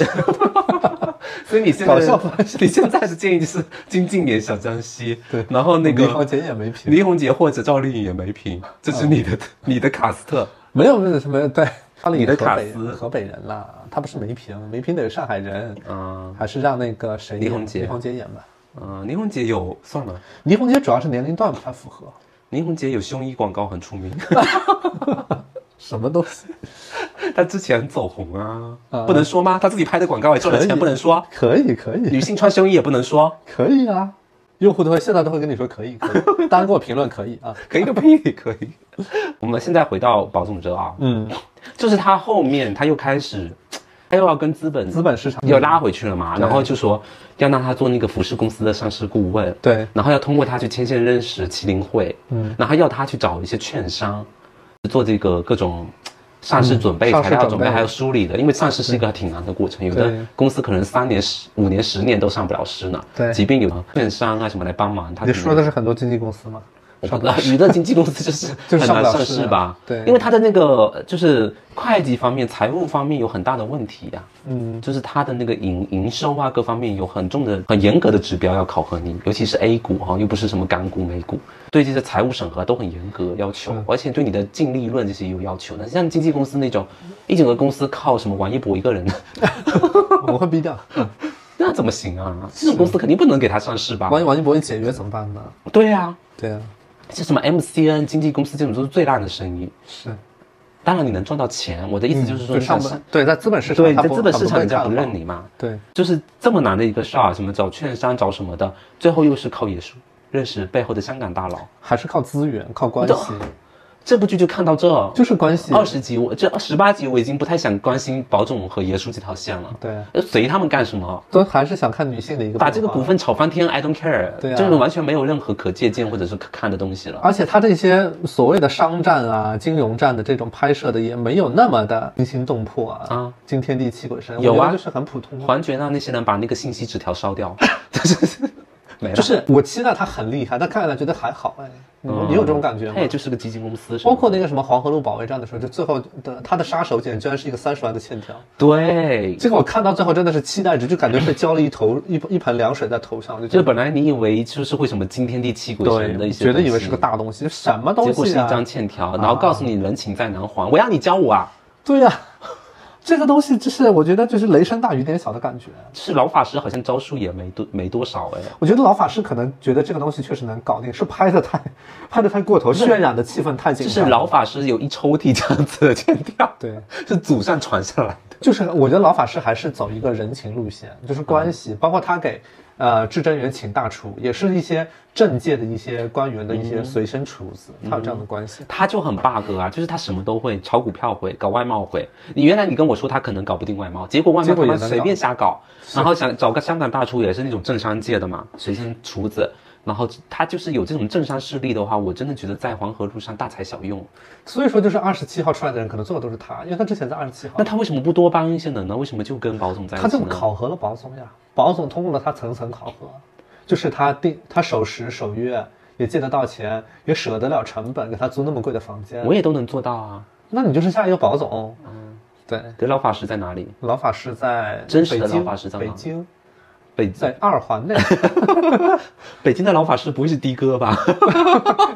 <laughs> 所以你现在搞笑方 <laughs> 你现在的建议就是金靖演小江西，对然后那个李虹洁演梅萍，倪虹洁或者赵丽颖演梅瓶，这是你的、你的卡斯特。没有没有没有对，他你的卡斯河北人啦，他不是梅瓶，梅瓶得是上海人，嗯还是让那个谁演倪虹洁倪虹洁演吧。嗯，倪虹姐有算了，倪虹姐主要是年龄段不太符合，倪虹姐有胸衣广告很出名 <laughs> <laughs> 什么东西 <laughs> 她之前走红啊，啊不能说吗？她自己拍的广告也赚了钱，不能说。可以可以女性穿胸衣也不能说，可以啊，用户都会现在都会跟你说可以可以，大家给我评论可以啊，可以个屁，可以。我们现在回到保总哲啊，嗯，就是他后面他又开始他又要跟资本资本市场又拉回去了嘛，然后就说要让他做那个服饰公司的上市顾问，对。然后要通过他去牵线认识麒麟会，嗯，然后要他去找一些券商，做这个各种上市准备、嗯材料准备，还有梳理的，因为上市是一个挺难的过程，有的公司可能三年、十五年、十年都上不了市呢，对。即便有券商啊什么来帮忙，他你说的是很多经纪公司吗？我不知道娱乐经纪公司就是 <laughs> 很难上市市吧？对因为它的那个就是会计方面、财务方面有很大的问题呀、嗯，就是它的那个营营收啊各方面有很重的、很严格的指标要考核你，尤其是 A 股哈，又不是什么港股、美股，对这些财务审核都很严格要求，而且对你的净利润这些有要求的。像经纪公司那种，一整个公司靠什么王一博一个人，<laughs> 我会逼掉。<laughs> 那怎么行啊？这种公司肯定不能给他上市吧？万一王一博一解约怎么办呢？对啊，对啊，像什么 MCN 经纪公司这种都是最烂的生意。是。当然你能赚到钱，我的意思就是说对上你想本对在资本市场，对，你在资本市场人家不认你嘛，对，就是这么难的一个事儿，什么找券商找什么的，最后又是靠野叔认识背后的香港大佬。还是靠资源、靠关系，这部剧就看到这，就是关系。二十集我这十八集我已经不太想关心保总和爷叔这条线了，对，呃随他们干什么。都还是想看女性的一个把这个股，份炒翻天，I don't care，对啊。就是完全没有任何可借鉴或者是可看的东西了。而且他这些所谓的商战啊、金融战的这种拍摄的也没有那么的惊心动魄啊，啊。惊天地泣鬼神，有啊。就是很普通啊。环觉让那些人把那个信息纸条烧掉，<laughs> <laughs> <laughs> 就是没了。就是我期待他很厉害，但看起来觉得还好哎，你你有这种感觉吗他？也就是个基金公司，包括那个什么黄河路保卫战的时候，就最后的他的杀手锏居然是一个三十万的欠条，对，这个我看到最后真的是期待值，就感觉被浇了一头一一盆凉水在头上，就本来你以为就是会什么惊天地泣鬼神的一，些，觉得以为是个，大东西，什么东结果是一？张欠条，然后告诉你人情在难还，我要你教我啊！对呀、这个东西就是我觉得就是雷声大雨点小的感觉。是老法师好像招数也没多没多少哎，我觉得老法师可能觉得这个东西确实能搞定，是拍的太 <laughs> 拍的太过头，渲染的气氛太紧张。就是老法师有一抽屉这样子的剪掉，对，<laughs> 是祖上传下来的。就是我觉得老法师还是走一个人情路线，就是关系，包括他给呃至臻园请大厨，也是一些政界的一些官员的一些随身厨子，他有这样的关系。他就很 bug 啊，就是他什么都会，炒股票会，搞外贸会。你原来你跟我说他可能搞不定外贸，结果外贸他妈随便瞎搞，然后想找个香港大厨也是那种政商界的嘛，随身厨子。然后他就是有这种政商势力的话，我真的觉得在黄河路上大材小用。所以说，就是二十七号出来的人，可能做的都是他，因为他之前在二十七号那，他为什么不多帮一些人呢？为什么就跟保总在一起他呢？就考核了保总呀，保总通过了他层层考核，就是他定他守时守约，也借得到钱，也舍得了成本，给他租那么贵的房间。我也都能做到啊。那你就是下一个保总，嗯，对。对，老法师在哪里？老法师在真实老法师在哪北京，北在二环内，<laughs> 北京的老法师不会是的哥吧？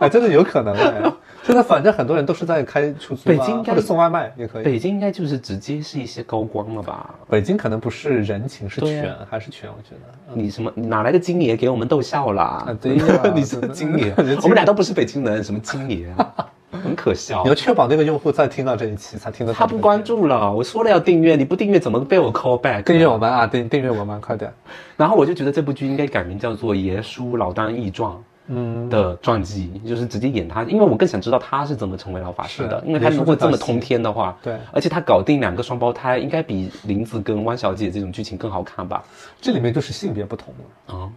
哎，真的有可能哎。现在反正很多人都是在开出租、啊，北京应该或者送外卖也可以。北京应该就是直接是一些高光了吧？北京可能不是人情，是对啊权，还是权？我觉得。你什么哪来的金爷给我们逗笑啦？啊对呀 <laughs> 你是金爷我们俩都不是北京人，什么金爷啊，很可笑你要。确保那个用户在听到这一期才听得到。他不关注了，我说了要订阅，你不订阅怎么被我 call back？订阅我们啊，订订阅我们，快点。然后我就觉得这部剧应该改名叫做《爷叔老当益壮》。嗯，的传记就是直接演他，因为我更想知道他是怎么成为老法师的，因为他如果这么通天的话，对而且他搞定两个双胞胎，应该比林子跟汪小姐这种剧情更好看吧？这里面就是性别不同了。啊、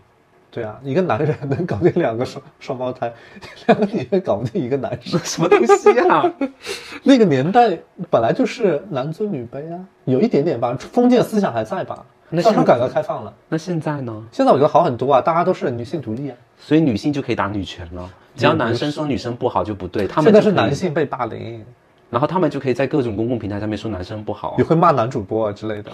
对啊，一个男人能搞定两个双双胞胎，<laughs> 两个女人搞不定一个男生。<laughs> 什么东西啊？<laughs> 那个年代本来就是男尊女卑啊，有一点点吧，封建思想还在吧？那现加上改革开放了，那现在呢？现在我觉得好很多啊，大家都是女性独立啊。所以女性就可以打女权了，只要男生说女生不好就不对，他们现在就是男，性被霸凌，然后他们就可以在各种公共平台上面说男生不好你。会骂男主播啊之类的。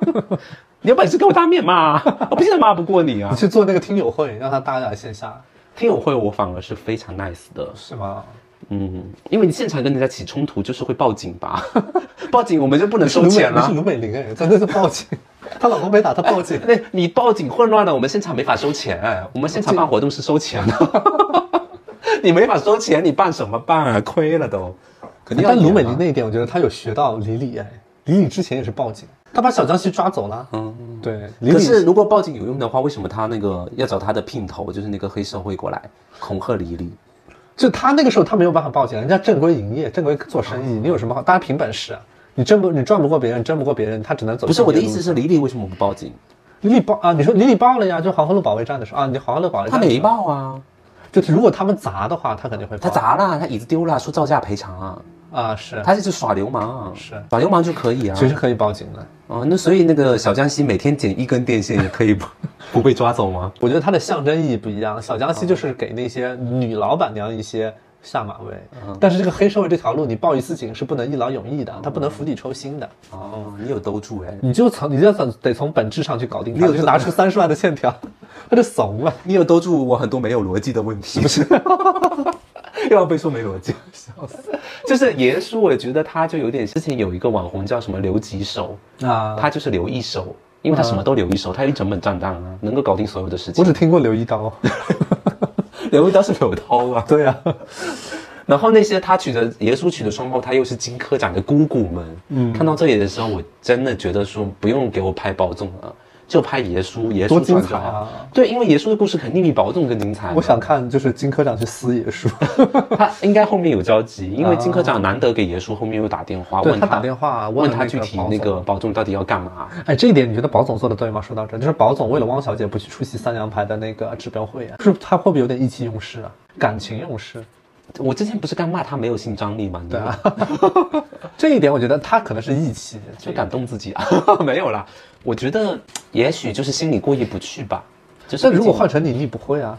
<laughs> 你有本事给我当面骂，<laughs> 我不信骂不过你啊你！去做那个听友会，让他大家来线下，听友会我反而是非常 nice 的，是吗？嗯，因为你现场跟人家起冲突就是会报警吧？<laughs> 报警我们就不能收钱了你是。卢美玲哎，真的是报警，<laughs> 她老公没打，她报警。那你报警混乱了，我们现场没法收钱，我们现场办活动是收钱的，<laughs> 你没法收钱，你办什么办啊？亏了都，肯定要但卢美玲那一点，我觉得她有学到李李哎，李李之前也是报警，她把小江西抓走了。嗯。对，李李可是如果报警有用的话，为什么她那个要找她的姘头，就是那个黑社会过来恐吓李李？就他那个时候他没有办法报警，人家正规营业，正规做生意，你有什么好？大家凭本事啊。你争不你赚不过别人，争不过别人，他只能走。不是我的意思是，李李为什么不报警？李李报啊，你说李李报了呀，就黄河路保卫战的时候啊，你黄河路保卫战他没报啊，就是如果他们砸的话，他肯定会报他砸了，他椅子丢了，说造价赔偿啊，啊，是，他就是耍流氓啊，是耍流氓就可以啊。其实可以报警的。哦，那所以那个小江西每天剪一根电线也可以不 <laughs> 不被抓走吗？我觉得它的象征意义不一样。小江西就是给那些女老板娘一些下马威，但是这个黑社会这条路，你报一次警是不能一劳永逸的，他不能釜底抽薪的。哦，你有兜住哎，你就从你就从得从本质上去搞定它，你有就拿出三十万的欠条，<laughs> 他就怂了。你有兜住我很多没有逻辑的问题，<laughs> 不是？<laughs> 又要被说没逻辑，笑死！就是爷叔，我觉得他就有点，之前有一个网红叫什么留几手，啊，他就是留一手，因为他什么都留一手，他有一整本账单啊，能够搞定所有的事情。我只听过留一刀。留一刀是柳涛啊，对啊，<laughs> 然后那些他娶的耶稣娶的双胞胎又是金科长的姑姑们，嗯，看到这里的时候，我真的觉得说不用给我拍保重了，就拍爷叔，爷叔多精传就好。彩啊！对，因为爷叔的故事肯定比保总更精彩。我想看就是金科长去撕野叔，<laughs> 他应该后面有交集，因为金科长难得给爷叔后面又打电话问对他打电话问他具体那个保总到底要干嘛。哎，这一点你觉得保总做的对吗？说到这，就是保总为了汪小姐不去出席三羊牌的那个指标会啊，是他会不会有点意气用事啊？感情用事？我之前不是刚骂他没有性张力吗？对啊，<laughs> 这一点我觉得他可能是义气，<laughs> 就感动自己啊，没有啦。我觉得也许就是心里过意不去吧。就是但如果换成你，你不会啊，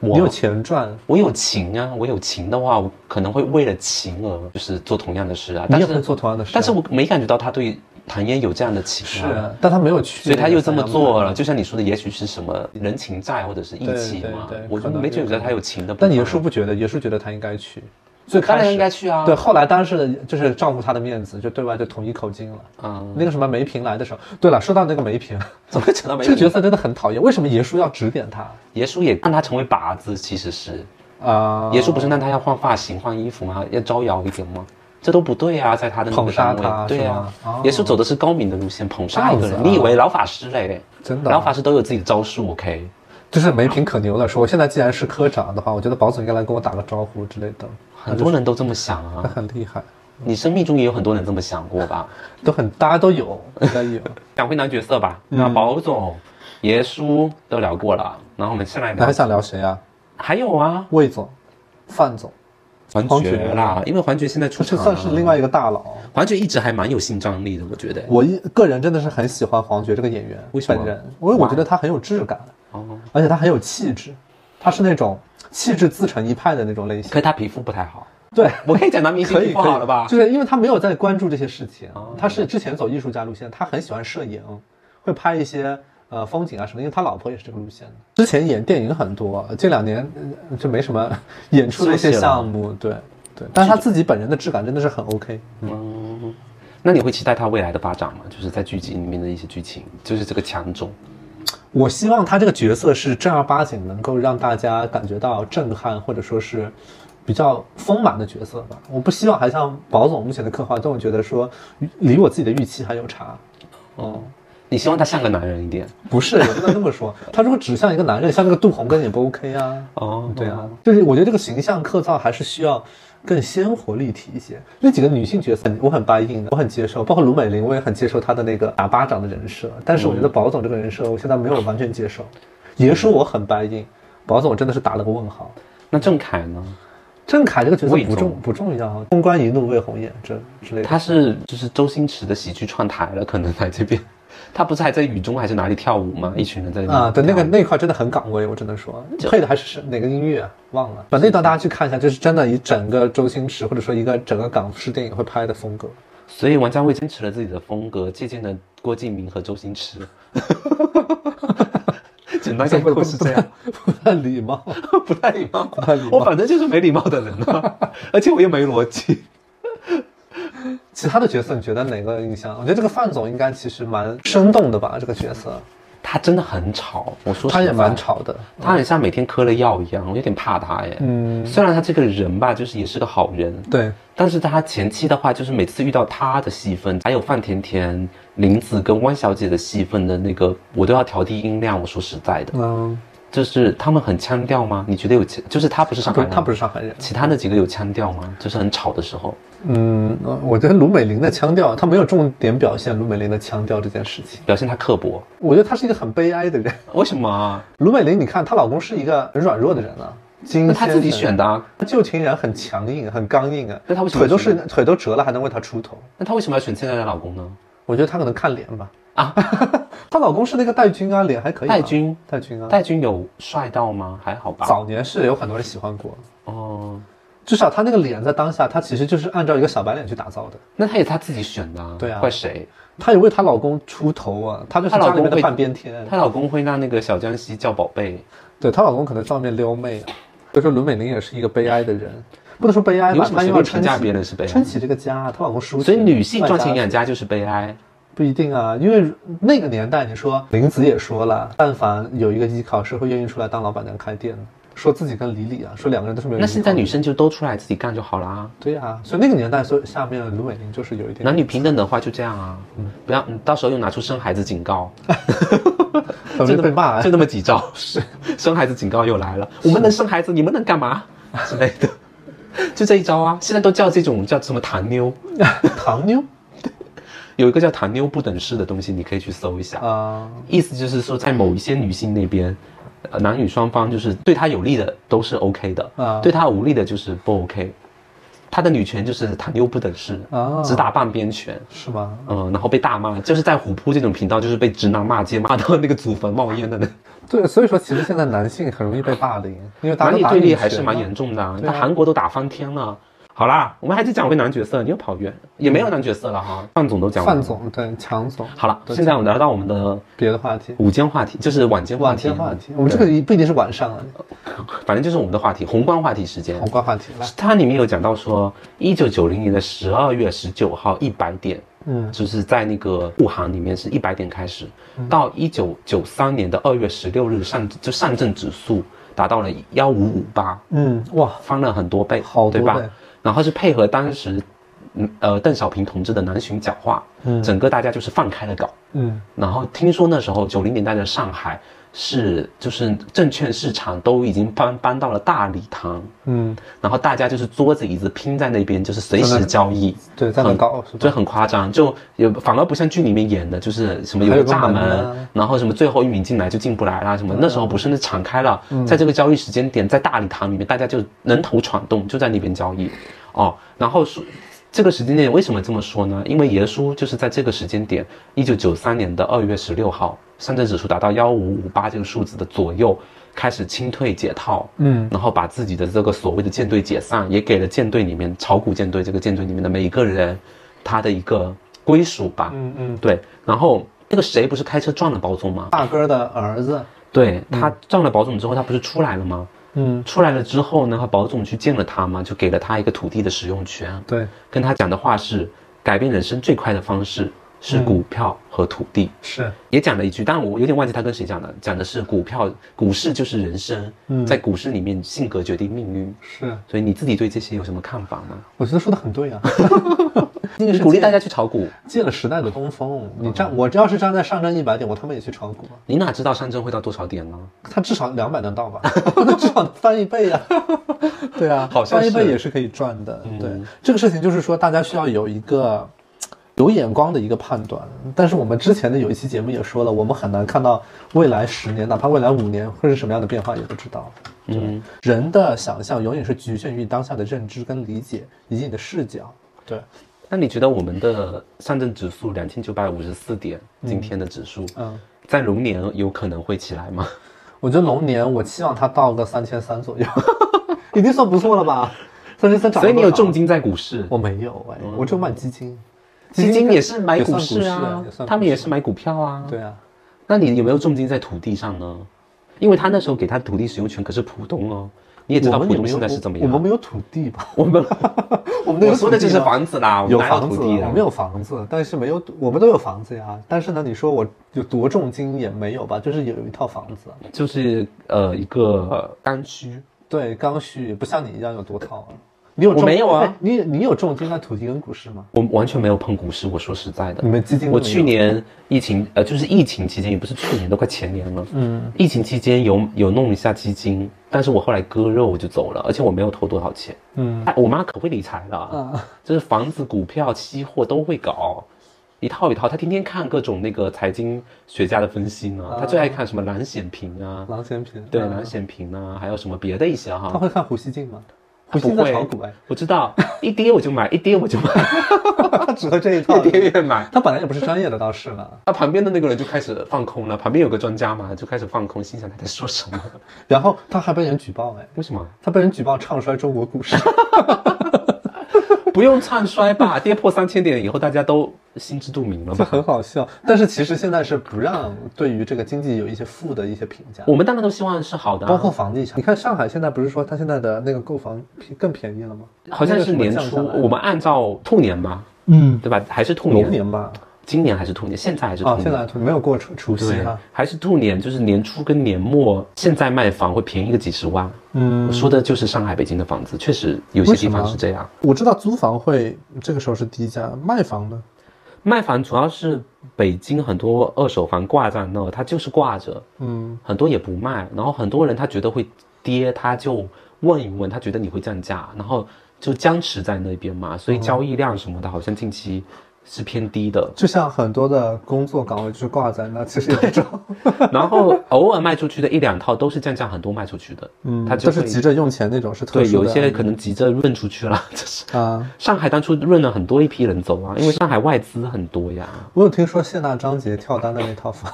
我有钱赚，我有情啊，我有情的话，我可能会为了情而就是做同样的事啊。你也会但是做同样的事啊但是我没感觉到他对唐嫣有这样的情是啊。，但他没有去，所以他又这么做了，就像你说的，也许是什么人情债或者是义气嘛对对对，我就没觉得他有情的。但爷叔不觉得，爷叔觉得他应该去，最开始应该去啊。对，，后来当然是就是照顾他的面子，就对外就统一口径了。嗯，那个什么梅萍来的时候，对了，说到那个梅萍，怎么会扯到没这个角色真的很讨厌，为什么爷叔要指点他爷叔也让他成为靶子，其实是啊？爷叔不是让他要换发型、换衣服吗？要招摇一点吗？这都不对啊，在他的那捧杀个单位，对啊哦，爷叔走的是高明的路线，捧杀一个人。你以为老法师嘞？真的老法师都有自己的招数，OK？就是梅萍可牛了，说我现在既然是科长的话，我觉得保总应该来跟我打个招呼之类的，很多人都这么想他啊，<laughs> 很厉害，你生命中也有很多人这么想过吧？<laughs> 都很大家都有，应该有。<laughs> 讲回男角色吧，那保总、爷叔都聊过了，然后我们下来还，想聊谁啊？还有啊，魏总、范总，环黄觉觉啦，因为黄觉现在出这场算是另外一个大佬。黄觉一直还蛮有性张力的，我觉得。我一个人真的是很喜欢黄觉这个演员为什么本人，因为我觉得他很有质感，哦，而且他很有气质，他是那种气质自成一派的那种类型可。是他皮肤不太好，对，我可以讲男明星皮可以肤好了吧？就是因为他没有在关注这些事情哦，他是之前走艺术家路线，他很喜欢摄影，会拍一些呃风景啊什么，因为他老婆也是这个路线的。之前演电影很多，这两年呃就没什么演出的一些项目，对对，但是他自己本人的质感真的是很 OK。嗯，那你会期待他未来的发展吗？就是在剧集里面的一些剧情，就是这个强种。我希望他这个角色是正儿八经能够让大家感觉到震撼，或者说是比较丰满的角色吧。我不希望还像宝总目前的刻画，让我觉得说离我自己的预期还有差。哦，你希望他像个男人一点。不是，也不能这么说。<laughs> 他如果只像一个男人，像那个杜洪根也不 OK 啊。哦，对啊，就是我觉得这个形象刻造还是需要更鲜活立体一些。那几个女性角色，我很 buy in 的，我很接受，包括卢美玲，我也很接受她的那个打巴掌的人设。但是我觉得宝总这个人设，我现在没有完全接受。爷叔我很 buy in，宝总我真的是打了个问号。那郑恺呢？郑恺这个角色不重不重要，公关一怒为红颜这之类的。他是就是周星驰的喜剧串台了，可能在这边。他不是还在雨中还是哪里跳舞吗？一群人在啊，对，那个那块真的很岗位，我只能说，配的还是是哪个音乐啊忘了，把那段大家去看一下，就是真的以整个周星驰或者说一个整个港式电影会拍的风格。所以王家卫坚持了自己的风格，借鉴了郭敬明和周星驰。<laughs> 简单概括是这样，不太礼貌，<laughs> 不太礼貌。不太礼貌。我反正就是没礼貌的人啊，而且我又没逻辑。<laughs> 其他的角色你觉得哪个印象？我觉得这个范总应该其实蛮生动的吧，这个角色他真的很吵，我说实他也蛮吵的。他很像每天嗑了药一样，我有点怕他耶。嗯，虽然他这个人吧，就是也是个好人，对，但是他前期的话，就是每次遇到他的戏份，还有范甜甜、林子跟汪小姐的戏份的那个，我都要调低音量。我说实在的，嗯，就是他们很腔调吗？你觉得有腔？就是他不是上海人，他不是上海人，其他那几个有腔调吗？就是很吵的时候，嗯，呃我觉得卢美玲的腔调，她没有重点表现卢美玲的腔调这件事情。表现她刻薄，我觉得她是一个很悲哀的人。为什么啊？卢美玲，你看她老公是一个很软弱的人啊，金那她自己选的啊，旧情人很强硬，很刚硬啊。那她为什么腿都是腿都折了，还能为她出头？那她为什么要选现在的老公呢？我觉得她可能看脸吧。啊，<laughs> 她老公是那个戴军啊，脸还可以。戴军，戴军啊，戴军有帅到吗？还好吧。早年是有很多人喜欢过，哦，至少他那个脸在当下，他其实就是按照一个小白脸去打造的。那她也是她自己选的啊。对啊怪谁？她也为她老公出头啊，她就是她老公会家里面的半边天。她老公会让那个小江西叫宝贝，对她老公可能上面撩妹啊。所以说伦美玲也是一个悲哀的人，不能说悲哀吧她又要撑便评价起别人是悲哀撑起这个家，她老公输钱，所以女性赚钱养家就是悲哀。不一定啊，因为那个年代，你说林子也说了，但凡有一个依靠，是会愿意出来当老板娘开店的。说自己跟李李啊，说两个人都是没有。那现在女生就都出来自己干就好啦。对啊，所以那个年代，所以下面卢美玲就是有一点男女平等的话就这样啊，不要，你到时候又拿出生孩子警告，<laughs> 真的被骂就那么几招，是。生孩子警告又来了，我们能生孩子，你们能干嘛？<laughs> 之类的，就这一招啊。现在都叫这种叫什么糖妞，<laughs> 糖妞？有一个叫糖妞不等式的东西，你可以去搜一下。啊，意思就是说，在某一些女性那边，呃，男女双方就是对他有利的都是 OK 的，啊对他无利的就是不 OK。他的女权就是糖妞不等式，啊只打半边拳。是吗？嗯，然后被大骂，就是在虎扑这种频道，就是被直男骂街，骂到那个祖坟冒烟的那，对，所以说其实现在男性很容易被霸凌，因为大家男女对立还是蛮严重的、啊。对啊那韩国都打翻天了。好啦，我们还是讲回男角色，你又跑远，也没有男角色了哈。范总都讲完了。范总对强总。好了，现在我们聊到我们的别的话题，午间话题，就是晚间话晚题。间话题，我们这个不一定是晚上啊，反正就是我们的话题，宏观话题时间宏。观话题来，它里面有讲到说，一九九零年的十二月十九号一百点，嗯就是在那个护航里面是一百点开始，到一九九三年的二月十六日上就上证指数达到了幺五五八，嗯，哇，翻了很多倍，好多对吧倍？然后是配合当时，嗯呃邓小平同志的南巡讲话，嗯整个大家就是放开了搞。嗯然后听说那时候九零年代的上海是就是证券市场都已经搬搬到了大礼堂，嗯，然后大家就是桌子椅子拼在那边，就是随时交易，对，在那搞是？就很夸张，就有反而不像剧里面演的，就是什么有个门个闸门，啊。然后什么最后一名进来就进不来啦，什么那时候不是那敞开了，嗯。在这个交易时间点，在大礼堂里面，大家就人头攒动，就在那边交易，哦，然后说。这个时间点为什么这么说呢？因为耶稣就是在这个时间点，一九九三年的二月十六号，上证指数达到幺五五八这个数字的左右，开始清退解套，嗯然后把自己的这个所谓的舰队解散，也给了舰队里面炒股舰队这个舰队里面的每一个人他的一个归属吧。嗯嗯，对，然后那个谁不是开车撞了保总吗？大哥的儿子，对他撞了保总之后，他不是出来了吗？嗯，出来了之后呢，和保总去见了他嘛，就给了他一个土地的使用权，对，跟他讲的话是改变人生最快的方式是嗯股票和土地。是，也讲了一句，但我有点忘记他跟谁讲的，讲的是股票，股市就是人生，嗯在股市里面性格决定命运。是，所以你自己对这些有什么看法吗？我觉得说的很对啊。<laughs> 那个是鼓励大家去炒股，借了时代的东风，你站，我要是站在上证一百点，我他妈也去炒股啊。你哪知道上证会到多少点呢？它至少两百能到吧？<laughs> 至少翻一倍啊！<laughs> 对啊，好像翻一倍也是可以赚的。对，这个事情就是说，大家需要有一个有眼光的一个判断。但是我们之前的有一期节目也说了，我们很难看到未来十年，哪怕未来五年会是什么样的变化，也不知道。嗯，人的想象永远是局限于当下的认知跟理解以及你的视角。对，那你觉得我们的上证指数两千九百五十四点，今天的指数，嗯，在龙年有可能会起来吗？我觉得龙年我期望它到个三千三左右，<laughs> 已经算不错了吧？三千三涨了，所以你有重金在股市，我没有哎，我只有买基金，基金也是买股市啊，他们也是买股票啊。对啊，那你有没有重金在土地上呢？因为他那时候给他土地使用权可是浦东哦，你也知道浦东现在是怎么样。我们没有土地吧？我们我们我说的就是房子啦，我们有房子，我们有房子，但是没有，我们都有房子呀。但是呢，你说我有多重金也没有吧？就是有一套房子，就是呃一个刚需。对，刚需不像你一样有多套啊。你有我没有啊哎你你有重金在土地跟股市吗？我完全没有碰股市，我说实在的你，们基金我去年疫情，呃，就是疫情期间，也不是去年，都快前年了。嗯，疫情期间有有弄一下基金，但是我后来割肉我就走了，而且我没有投多少钱。嗯哎我妈可会理财了，啊，就是房子、股票、期货都会搞，一套一套。她天天看各种那个财经学家的分析呢，她最爱看什么蓝显平啊，蓝显平对，啊蓝显平啊，还有什么别的一些他哈。会看胡锡进吗？不会炒股哎，我知道，一跌我就买，一跌我就买，<laughs> 他只会这一套越。跌越买。他本来也不是专业的，倒是了。他旁边的那个人就开始放空了，旁边有个专家嘛，就开始放空，心想他在说什么？然后他还被人举报哎，为什么？他被人举报唱衰中国股市。<laughs> 不用唱衰吧，跌破三千点以后，大家都心知肚明了这？很好笑。但是其实现在是不让对于这个经济有一些负的一些评价，我们当然都希望是好的、啊，包括房地产。你看上海现在不是说它现在的那个购房便更便宜了吗？好像是年初，我们按照兔年吧，嗯，对吧？还是兔龙年，年吧？今年还是兔年，现在还是兔啊，年。现在没有过除除夕还是兔年，就是年初跟年末，现在卖房会便宜个几十万。嗯我，说的就是上海、北京的房子，确实有些地方是这样。我知道租房会这个时候是低价，卖房呢？卖房主要是北京很多二手房挂在那，它就是挂着，嗯，很多也不卖，然后很多人他觉得会跌，他就问一问，他觉得你会降价，然后就僵持在那边嘛，所以交易量什么的，好像近期是偏低的，就像很多的工作岗位就是挂在那，其实也种。<laughs> 然后偶尔卖出去的一两套都是降价很多卖出去的，嗯，他就是急着用钱那种是特对，殊的。有一些可能急着润出去了，就是。啊，<laughs> 上海当初润了很多一批人走啊，因为上海外资很多呀。我有听说谢娜、张杰跳单的那套房，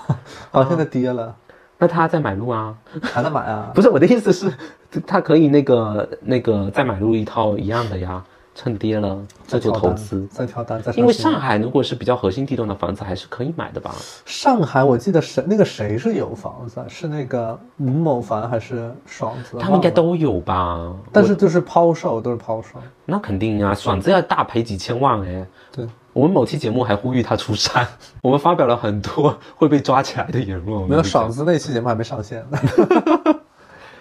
好像现在跌了，那他在买入啊？还在买啊？<laughs> 不是我的意思是，他可以那个那个再买入一套一样的呀，趁跌了再做投资。再跳单，再因为上海如果是比较核心地段的房子，还是可以买的吧？上海，我记得谁那个谁是有房子，是那个吴某凡还是爽子？他们应该，都有吧？但是就是抛售，都是抛售。那肯定啊，爽子要大赔几千万哎。对，我们某期节目还呼吁他出山，我们发表了很多会被抓起来的言论。没有爽子那期节目还没上线呢。<laughs>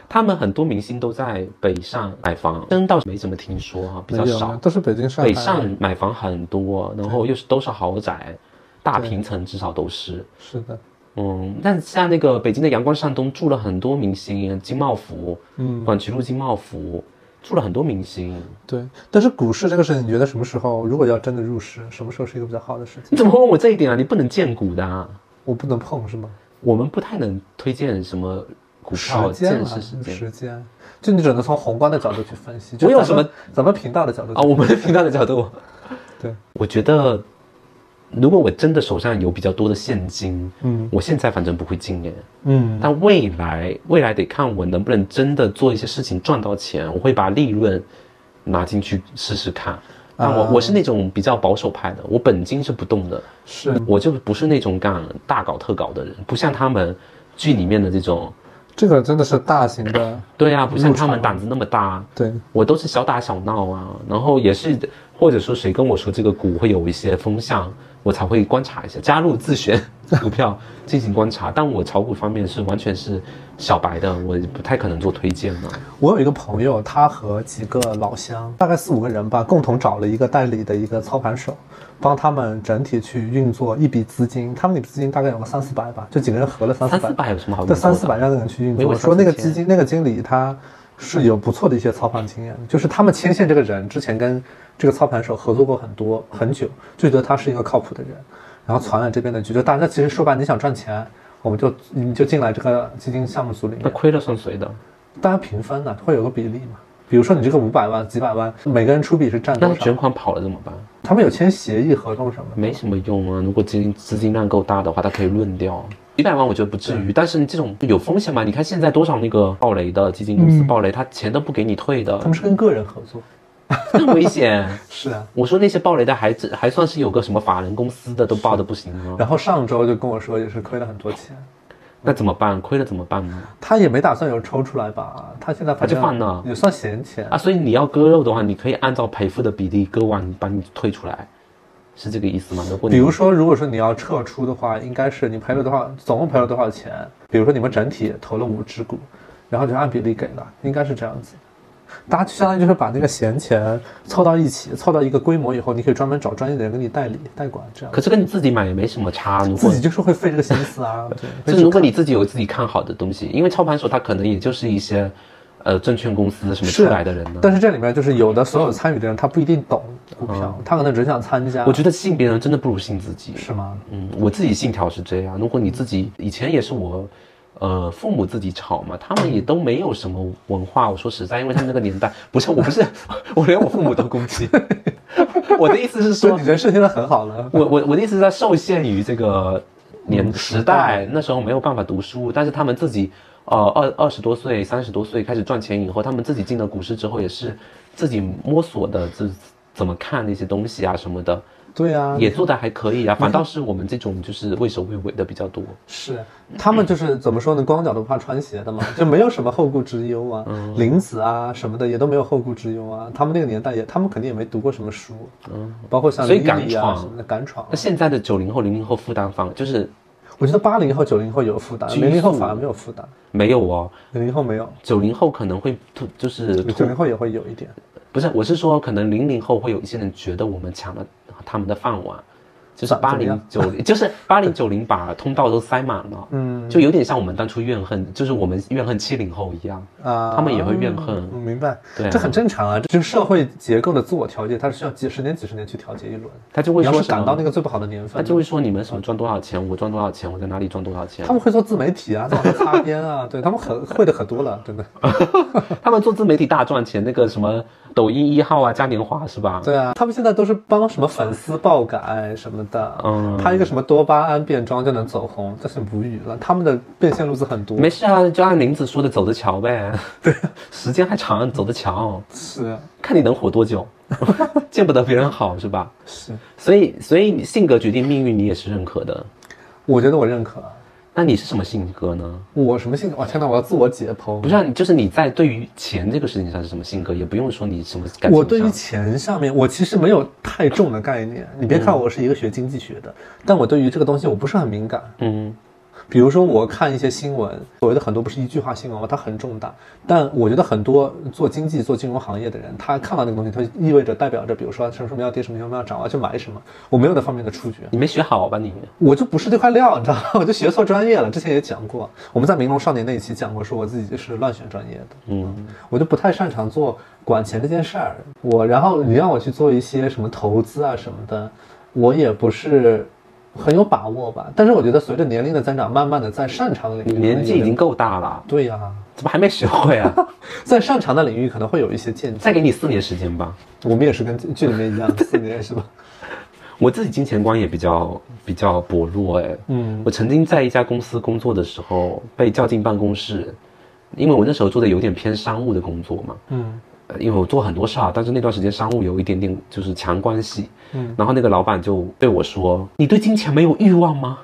他们很多明星都在北上买房，真倒是没怎么听说哈，比较少。都是北京、上海。北上买房很多，然后又是都是豪宅，大平层至少都是。是的，嗯，但像那个北京的阳光上东住了很多明星，金茂府，嗯，广渠路金茂府住了很多明星。对。但是股市这个事情，你觉得什么时候如果要真的入市，什么时候是一个比较好的事情？你怎么会问我这一点啊？你不能荐股的、啊，我不能碰是吗？我们不太能推荐什么股时票，时间时间，就你只能从宏观的角度去分析。我有什么们咱们频道的角度啊。我们的频道的角度，<laughs> 对，我觉得如果我真的手上有比较多的现金，嗯我现在反正不会进耶。嗯但未来未来得看我能不能真的做一些事情赚到钱，我会把利润拿进去试试看。但我、啊我是那种比较保守派的，我本金是不动的，是我就不是那种干大搞特搞的人，不像他们剧里面的这种，这个真的是大型的，对啊，不像他们胆子那么大，对，我都是小打小闹啊，然后也是或者说谁跟我说这个股会有一些风向，我才会观察一下，加入自选股票进行观察。但我炒股方面是完全是小白的，我不太可能做推荐的。我有一个朋友，他和几个老乡，大概四五个人吧，共同找了一个代理的一个操盘手，帮他们整体去运作一笔资金，他们那笔资金大概有个三四百吧，就几个人合了三四百三四，百有什么好？三四百让人去运作。我说那个基金那个经理他是有不错的一些操盘经验的，就是他们牵线这个人之前跟这个操盘手合作过很多很久，就觉得他是一个靠谱的人，然后传了这边的局，就大家其实说白，你想赚钱，我们就你就进来这个基金项目组里面，那亏了算谁的？大家平分的会有个比例嘛。比如说你这个五百万、几百万，每个人出比是占多少那卷？款跑了怎么办？他们有签协议、合同什么的。没什么用啊。如果资金资金量够大的话，它可以论掉。几百万我觉得不至于，但是你这种有风险嘛？你看现在多少那个暴雷的基金公司嗯暴雷，他钱都不给你退的他，们是跟个人合作。更危险。<laughs> 是啊。我说那些暴雷的还只还算是有个什么法人公司的都爆的不行了，然后上周就跟我说，也是亏了很多钱。那怎么办？亏了怎么办呢？他也没打算有抽出来吧？他现在反正他就放了也算闲钱。啊，所以你要割肉的话，你可以按照赔付的比例割完，把你退出来，是这个意思吗？如果比如说，如果说你要撤出的话，应该是你赔了多少，总共赔了多少钱？比如说你们整体投了五只股，然后就按比例给了，应该是这样子。大家就相当于就是把那个闲钱凑到一起，凑到一个规模以后，你可以专门找专业的人给你代理代管，这样可是跟你自己买也没什么差。如果自己就是会费这个心思啊。<laughs> 对，就是如果你自己有自己看好的东西，因为操盘手他可能也就是一些，呃，证券公司什么出来的人呢。但是这里面就是有的所有参与的人，他不一定懂股票，他可能只想参加。我觉得信别人真的不如信自己。是吗？嗯，我自己信条是这样。如果你自己以前也是我，呃，父母自己炒嘛，他们也都没有什么文化。我说实在，因为他们那个年代，不是我不是 <laughs> 我连我父母都攻击。<laughs> 我的意思是说你，人设现在很好了。我我我的意思是，他受限于这个年时代，那时候没有办法读书，但是他们自己，呃，二二十多岁、三十多岁开始赚钱以后，他们自己进了股市之后，也是自己摸索的，自怎么看那些东西啊什么的，对啊，也做的还可以啊。反倒是我们这种就是畏首畏尾的比较多。是他们就是怎么说呢？光脚都不怕穿鞋的嘛，<laughs> 就没有什么后顾之忧啊。林子啊什么的也都没有后顾之忧啊。他们那个年代也，他们肯定也没读过什么书，嗯，包括像所以敢闯什么的敢闯那。现在的九零后、零零后负担方就是我觉得八零后、九零后有负担，零零后反而没有负担，没有哦，零零后没有，九零后可能会突就是突九零后也会有一点。不是，我是说，可能零零后会有一些人觉得我们抢了他们的饭碗，就是八零九零，<laughs> 就是八零九零把通道都塞满了，嗯。就有点像我们当初怨恨，就是我们怨恨七零后一样，啊，他们也会怨恨。嗯明白，对啊。这很正常啊，这就是社会结构的自我调节，它是需要几十年、几十年去调节一轮。他就会说赶到那，个最不好的年份，他就会说你们什么赚多少钱，我赚多少钱，我在哪里赚多少钱。他，们会做自媒体啊，在网上擦边啊，对他们很会的可多了，真的。<laughs> <laughs> 他们做自媒体大赚钱，那个什么抖音一号啊，嘉年华是吧？对啊，他们现在都是帮什么粉丝爆改什么的，嗯拍一个什么多巴胺变装就能走红，真是无语了。他们的变现路子很多，没事啊，就按林子说的走着瞧呗，对，<laughs> 时间还长，走着瞧，是看你能活多久，<laughs> 见不得别人好是吧？是，所以，所以你性格决定命运，你也是认可的。我觉得我认可。那你是什么性格呢？我什么性格？哇天哪，我要自我解剖。不是、啊，就是你在对于钱这个事情上是什么性格，也不用说你什么感情上。我对于钱上面，我其实没有太重的概念。你别看我是一个学经济学的，但我对于这个东西我不是很敏感。嗯比如说，我看一些新闻，所谓的很多不是一句话新闻嘛，它很重大。但我觉得很多做经济、做金融行业的人，他看到那个东西，它意味着代表着，比如说什么什么要跌，什么什么要涨，我要去买什么。我没有那方面的触觉，你没学好吧你？我就不是这块料，你知道吗？我就学错专业了。之前也讲过，我们在《明龙少年》那一期讲过，说我自己是乱选专业的。嗯，我就不太擅长做管钱这件事儿。我然后你让我去做一些什么投资啊什么的，我也不是很有把握吧。但是我觉得随着年龄的增长，慢慢的在擅长的领域，年纪已经够大了，对呀、怎么还没学会啊？<laughs> 在擅长的领域可能会有一些见解。再给你四年时间吧。我们也是跟剧里面一样，<laughs> 四年是吧？我自己金钱观也比较比较薄弱哎。嗯我曾经在一家公司工作的时候被叫进办公室，因为我那时候做的有点偏商务的工作嘛。嗯呃因为我做很多事啊，但是那段时间商务有一点点就是强关系，嗯，然后那个老板就对我说：“你对金钱没有欲望吗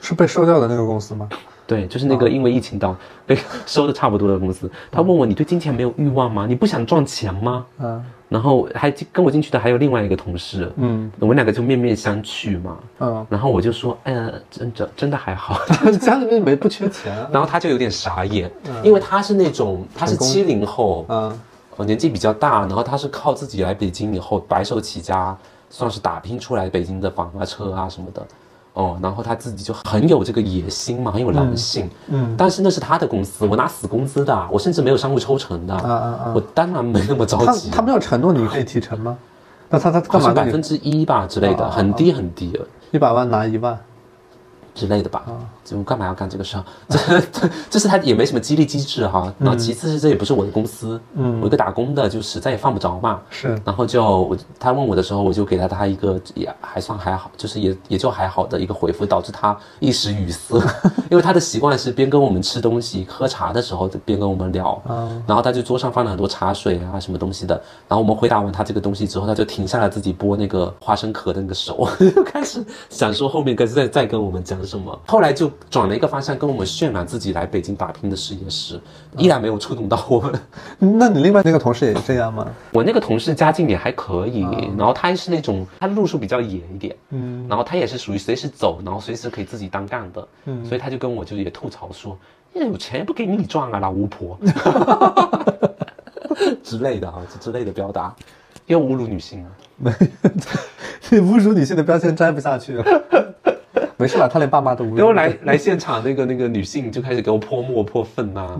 是被收掉的那个公司吗？？”对，就是那个因为疫情到被 <laughs> 收的差不多的公司，他问我：“你对金钱没有欲望吗？你不想赚钱吗嗯？”然后还跟我进去的还有另外一个同事，嗯我们两个就面面相觑嘛。嗯，然后我就说：“呃，真真真的还好。<laughs> ”家里面没不缺钱啊。然后他就有点傻眼，因为他是那种他是七零后，嗯呃，年纪比较大，然后他是靠自己来北京以后白手起家，算是打拼出来北京的房啊、车啊什么的，哦，然后他自己就很有这个野心嘛，很有狼性，嗯但是那是他的公司，我拿死工资的，我甚至没有商务抽成的，啊啊啊我当然没那么着急，他没有承诺你可以提成吗？那他他好干嘛百分之一吧之类的，啊啊啊很低很低一百万拿一万？之类的吧。啊就干嘛要干这个事 <laughs> 儿？这这这是他也没什么激励机制哈。然后其次是这也不是我的公司，嗯我一个打工的，就实在也犯不着嘛。是然后就我他问我的时候，我就给了他一个也还算还好，就是也也就还好的一个回复，导致他一时语塞，<laughs> 因为他的习惯是边跟我们吃东西、喝茶的时候边跟我们聊，然后他就桌上放了很多茶水啊什么东西的，然后我们回答完他这个东西之后，他就停下来自己剥那个花生壳的那个手，<laughs> 就开始想说后面该再再跟我们讲什么，后来就转了一个方向跟我们渲染自己来北京打拼的事业时，依然没有触动到我们。<laughs> 那你另外那个同事也是这样吗？我那个同事家境也还可以，然后他是那种他路数比较野一点，嗯，然后他也是属于随时走，然后随时可以自己单干的，嗯，所以他就跟我就也吐槽说，哎有钱也不给你赚啊，老巫婆。<laughs> 之类的啊，就之类的表达，又侮辱女性啊。没 <laughs> 这侮辱女性的标签摘不下去。没事了，<laughs> 他连爸妈都侮辱。然后来来现场那个那个女性就开始给我泼墨泼粪呐、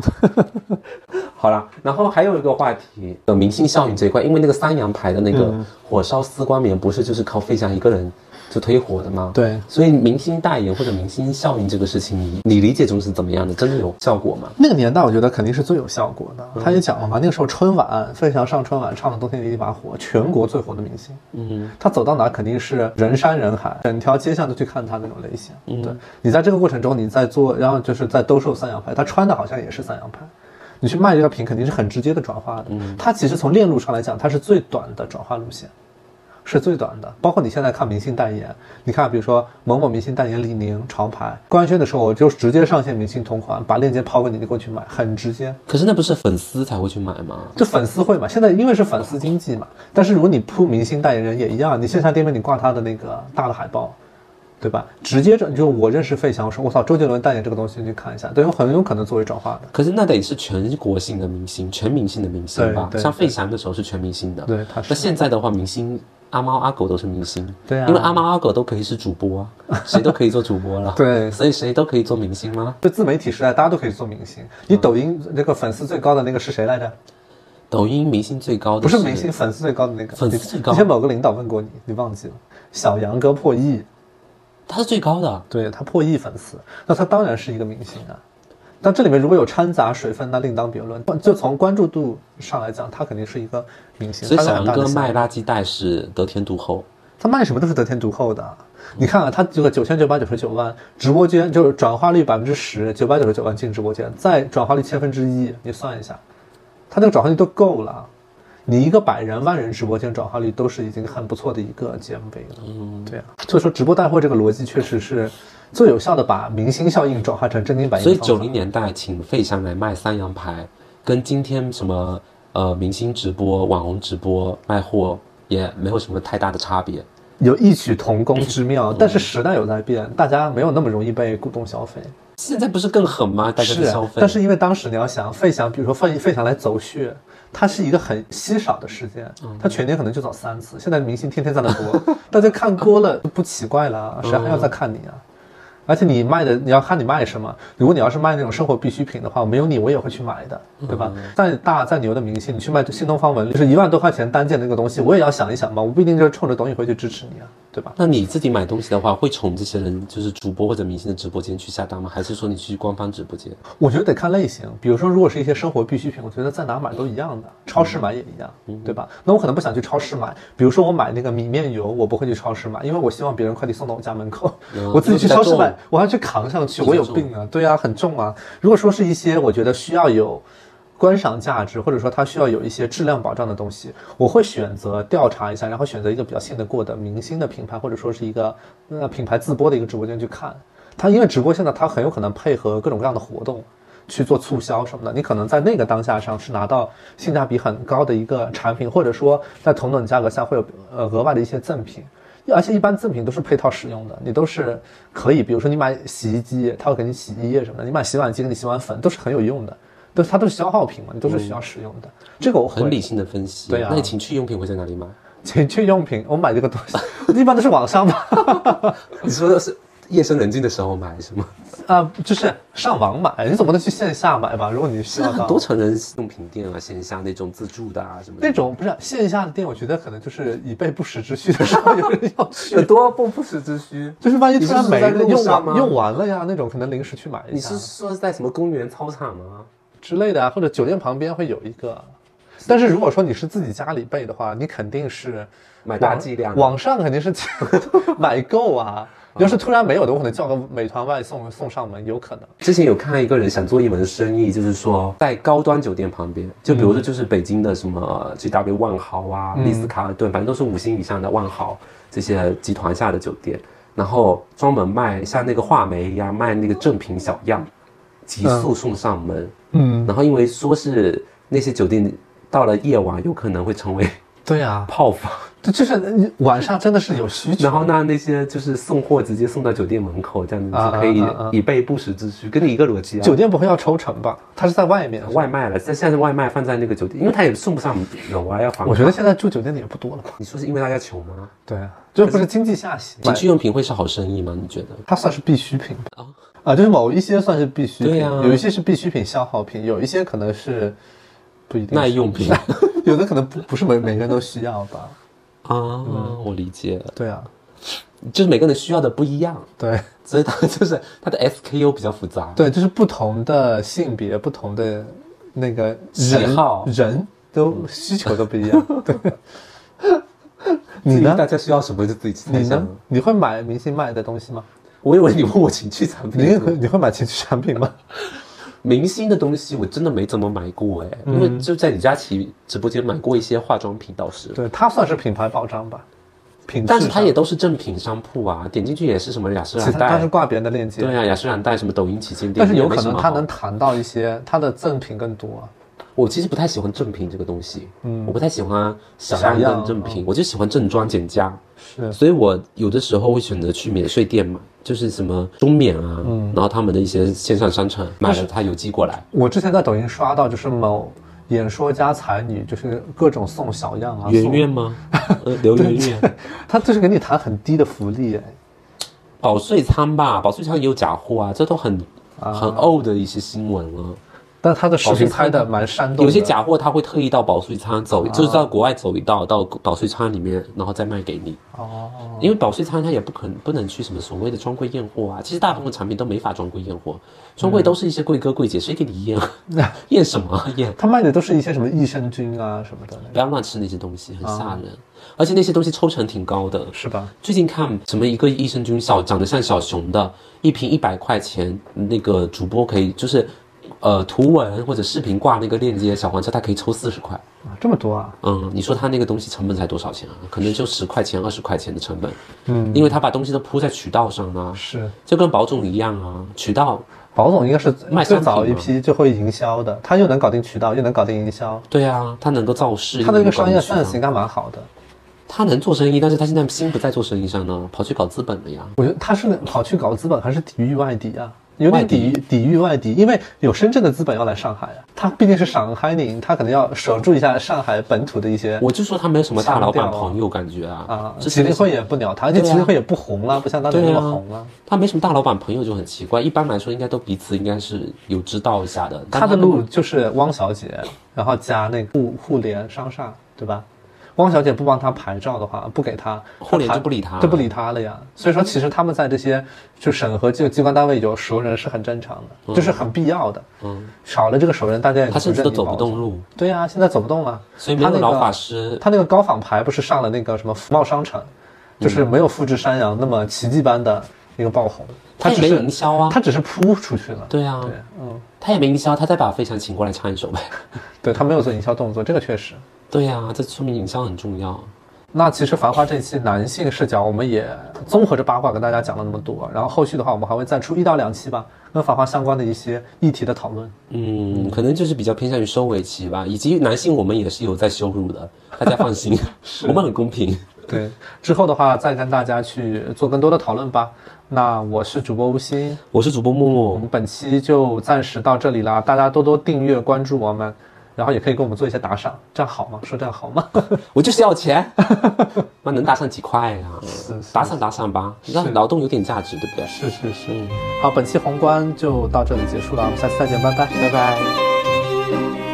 <laughs> 好了，然后还有一个话题，呃，明星效应这一块，因为那个三羊牌的那个火烧丝光棉，不是就是靠费翔一个人就推火的吗？对所以明星代言或者明星效应这个事情，你你理解中是怎么样的？真的有效果吗？那个年代，我觉得肯定是最有效果的。他也讲了嘛，那个时候春晚，费翔上春晚唱的《冬天的一把火》，全国最火的明星。嗯，他走到哪肯定是人山人海，整条街巷都去看他那种类型。嗯对你在这个过程中，你在做，然后就是在兜售三羊牌，他穿的好像也是三羊牌。你去卖这个品，肯定是很直接的转化的。嗯它其实从链路上来讲，它是最短的转化路线，是最短的。包括你现在看明星代言，你看，比如说某某明星代言李宁潮牌，官宣的时候我就直接上线明星同款，把链接抛给你，你过去买，很直接。可是那不是粉丝才会去买吗？就粉丝会嘛，现在因为是粉丝经济嘛，但是如果你铺明星代言人也一样，你线下店面你挂他的那个大的海报，对吧？直接这就我认识费翔，我说我操，周杰伦代言这个东西，你去看一下，都有很有可能作为转化的。可是那得是全国性的明星，全明星的明星吧？像费翔的时候是全明星的，对他是那现在的话，明星阿猫阿狗都是明星，对啊因为阿猫阿狗都可以是主播啊，<laughs> 谁都可以做主播了，对所以谁都可以做明星吗？就自媒体时代，大家都可以做明星。你抖音那个粉丝最高的那个是谁来着？抖音明星最高的不是明星，粉丝最高的那个。粉丝最高之前某个领导问过你，你忘记了？小杨哥破亿，他是最高的，对他破亿粉丝，那他当然是一个明星啊。但这里面如果有掺杂水分，那另当别论。就从关注度上来讲，他肯定是一个明星。所以小杨哥卖垃圾袋是得天独厚。他卖什么都是得天独厚的。你看啊，他这个九千九百九十九万直播间就是转化率百分之十，九百九十九万进直播间，再转化率千分之一，你算一下，他这个转化率都够了。你一个百人、万人直播间转化率都是已经很不错的一个阶位了。嗯，对啊，所以说直播带货这个逻辑确实是最有效的，把明星效应转化成真金白银所以。九零年代请费翔来卖三羊牌，跟今天什么呃明星直播、网红直播卖货也没有什么太大的差别。有异曲同工之妙，但是时代有在变，大家没有那么容易被鼓动消费。现在不是更狠吗？大家消费，但是因为当时你要想，费翔，比如说费费翔来走穴，它是一个很稀少的事件，嗯他全年可能就走三次。现在明星天天在那播，<laughs> 大家看多了不奇怪了，谁还要再看你啊？而且你卖的，你要看你卖什么。如果你要是卖那种生活必需品的话，没有你我也会去买的，对吧？再大再牛的明星，你去卖新东方文旅，就是一万多块钱单件的那个东西，我也要想一想嘛，我不一定就是冲着董宇辉去支持你啊，对吧？那你自己买东西的话，会从这些人就是主播或者明星的直播间去下单吗？还是说你去官方直播间？我觉得得看类型，比如说，如果是一些生活必需品，我觉得在哪买都一样的，超市买也一样，对吧？那我可能不想去超市买，比如说我买那个米面油，我不会去超市买，因为我希望别人快递送到我家门口，嗯 <laughs> 我自己去超市买我还要去扛上去，我有病啊！对啊，很重啊。如果说是一些我觉得需要有观赏价值，或者说它需要有一些质量保障的东西，我会选择调查一下，然后选择一个比较信得过的明星的品牌，或者说是一个呃品牌自播的一个直播间去看。它因为直播现在它很有可能配合各种各样的活动去做促销什么的，你可能在那个当下上是拿到性价比很高的一个产品，或者说在同等价格下会有呃额外的一些赠品。而且一般赠品都是配套使用的，你都是可以，比如说你买洗衣机，它会给你洗衣液什么的；你买洗碗机给你洗碗粉，都是很有用的，都它都是消耗品嘛，你都是需要使用的。这个我很理性的分析。对啊那你情趣用品会在哪里买？<laughs> 情趣用品，我买这个东西一般都是网上买，<laughs> 你说的是夜深人静的时候买是吗？<laughs> 啊，就是上网买，你总不能去线下买吧？如果你需要到很多成人用品店啊，线下那种自助的啊什么的。那种不是线下的店，我觉得可能就是以备不时之需的时候有人要去有，多不不时之需。就是万一突然没了，用完用完了呀，那种可能临时去买一下你是说在什么公园操场吗？之类的啊，或者酒店旁边会有一个。但是如果说你是自己家里备的话，你肯定是买大剂量网上肯定是 <laughs> 买够啊。要是突然没有的，我可能叫个美团外送送上门，有可能。之前有看一个人想做一门生意，就是说在高端酒店旁边，就比如说就是北京的什么 GW 万豪啊、丽思卡尔顿，反正都是五星以上的万豪这些集团下的酒店，然后专门卖像那个话梅一样卖那个正品小样，急速送上门。嗯，然后因为说是那些酒店到了夜晚有可能会成为对啊，泡房，这就是你晚上真的是有需求。然后那，那些就是送货直接送到酒店门口，这样子啊就可以啊啊啊以备不时之需，跟你一个逻辑啊。酒店不会要抽成吧？它是在外面。外卖了，现现在外卖放在那个酒店，因为他也送不上楼啊，要还。我觉得现在住酒店的也不多了吧？你说是因为大家穷吗？对啊，这不是经济下行，情趣用品会是好生意吗？你觉得？它算是必需品吧？啊，就是某一些算是必需品，有一些是必需品消耗品，有一些可能是不一定是耐用品 <laughs> 有的可能不不是每每个人都需要吧？啊，我理解，对啊，就是每个人需要的不一样，对 <laughs> 所以它就是它的 SKU 比较复杂。对，就是不同的性别、不同的那个喜好人都需求都不一样。对，<laughs> 你呢？大家需要什么就自己去猜想你呢。？你会买明星卖的东西吗？我以为你问我情趣产品，你会你会买情趣产品吗？明星的东西我真的没怎么买过哎，因为就在李佳琦直播间买过一些化妆品倒是，对，它算是品牌保障吧，品。但是它也都是正品商铺啊，点进去也是什么雅诗兰其实它是，挂别人的链接，对啊，雅诗兰黛什么抖音旗舰店，但是有可能它能谈到一些它的赠品更多啊。我其实不太喜欢正品这个东西，嗯，我不太喜欢小样跟正品，我就喜欢正装减价，是。所以我有的时候会选择去免税店买，就是什么中免啊，嗯。然后他们的一些线上商城买了它邮寄过来，我之前在抖音刷到，就是某演说家才女，就是各种送小样啊，送圆圆吗？呃，刘 <laughs> 圆圆，他就是给你谈很低的福利，哎，保税仓吧，保税仓也有假货啊，这都很啊。很 old 的一些新闻了。但他的视频拍的蛮煽动的，有些假货他会特意到保税仓走，就是到国外走一道，到保税仓里面，然后再卖给你。哦，因为保税仓它也不可能不能去什么所谓的专柜验货啊，其实大部分产品都没法专柜验货，专柜都是一些贵哥贵姐，谁给你验啊？<laughs> 验什么啊验？他卖的都是一些什么益生菌啊什么的，不要乱吃那些东西，很吓人，而且那些东西抽成挺高的。是吧？最近看什么一个益生菌小长得像小熊的，一瓶一百块钱，那个主播可以就是，呃，图文或者视频挂那个链接，小黄车它可以抽四十块。啊这么多啊？嗯，你说他那个东西成本才多少钱啊？可能就十块钱、二十块钱的成本。嗯，因为他把东西都铺在渠道上啊，是，就跟宝总一样啊，渠道。宝总应该是最卖商品吗早一批最会营销的，他又能搞定渠道，又能搞定营销，对啊，他能够造势，他的那个商业又能搞定渠 sense 道应该蛮好的。他能做生意，但是他现在心不在做生意上呢，跑去搞资本了呀。我觉得他是跑去搞资本，还是抵御外敌啊？有点抵御抵御外敌，因为有深圳的资本要来上海啊。他毕竟是上海人，他可能要守住一下上海本土的一些我就说他没有什么大老板朋友感觉啊，啊。之前麒麟会也不鸟他，而且对啊麒麟会也不红了，不像当年那么红了。他没什么大老板朋友就很奇怪。一般来说，应该都彼此应该是有知道一下的。他的路就是汪小姐，然后加那个互互联商厦，对吧？汪小姐不帮他牌照的话，不给他，互联他就不理他就不理他了呀。所以说，其实他们在这些就审核机机关单位有熟人是很正常的，就是很必要的。嗯，少了这个熟人，大家也他甚至都走不动路，对呀、现在走不动了。所以没他那个有老法师。他那个高仿牌不是上了那个什么福茂商城，就是没有复制山羊那么奇迹般的一个爆红，他也没只是营销啊他只是扑出去了。对啊，对，嗯，他也没营销，他再把费翔请过来唱一首呗。对他没有做营销动作，这个确实。对呀、这说明影像很重要。那其实《繁花》这期男性视角，我们也综合着八卦跟大家讲了那么多，然后后续的话，我们还会再出一到两期吧，跟《繁花》相关的一些议题的讨论。嗯，可能就是比较偏向于收尾期吧，以及男性我们也是有在羞辱的，大家放心，<laughs> 我们很公平。对，之后的话再跟大家去做更多的讨论吧。那我是主播吴昕，我是主播木木，我们本期就暂时到这里啦，大家多多订阅关注我们，然后也可以给我们做一些打赏，这样好吗？说这样好吗？<laughs> 我就是要钱，<laughs> 那能打赏几块呀、是是打赏打赏吧，让劳动有点价值，对不对？是是是。嗯，好，本期宏观就到这里结束了，我们下次再见，拜拜，拜拜。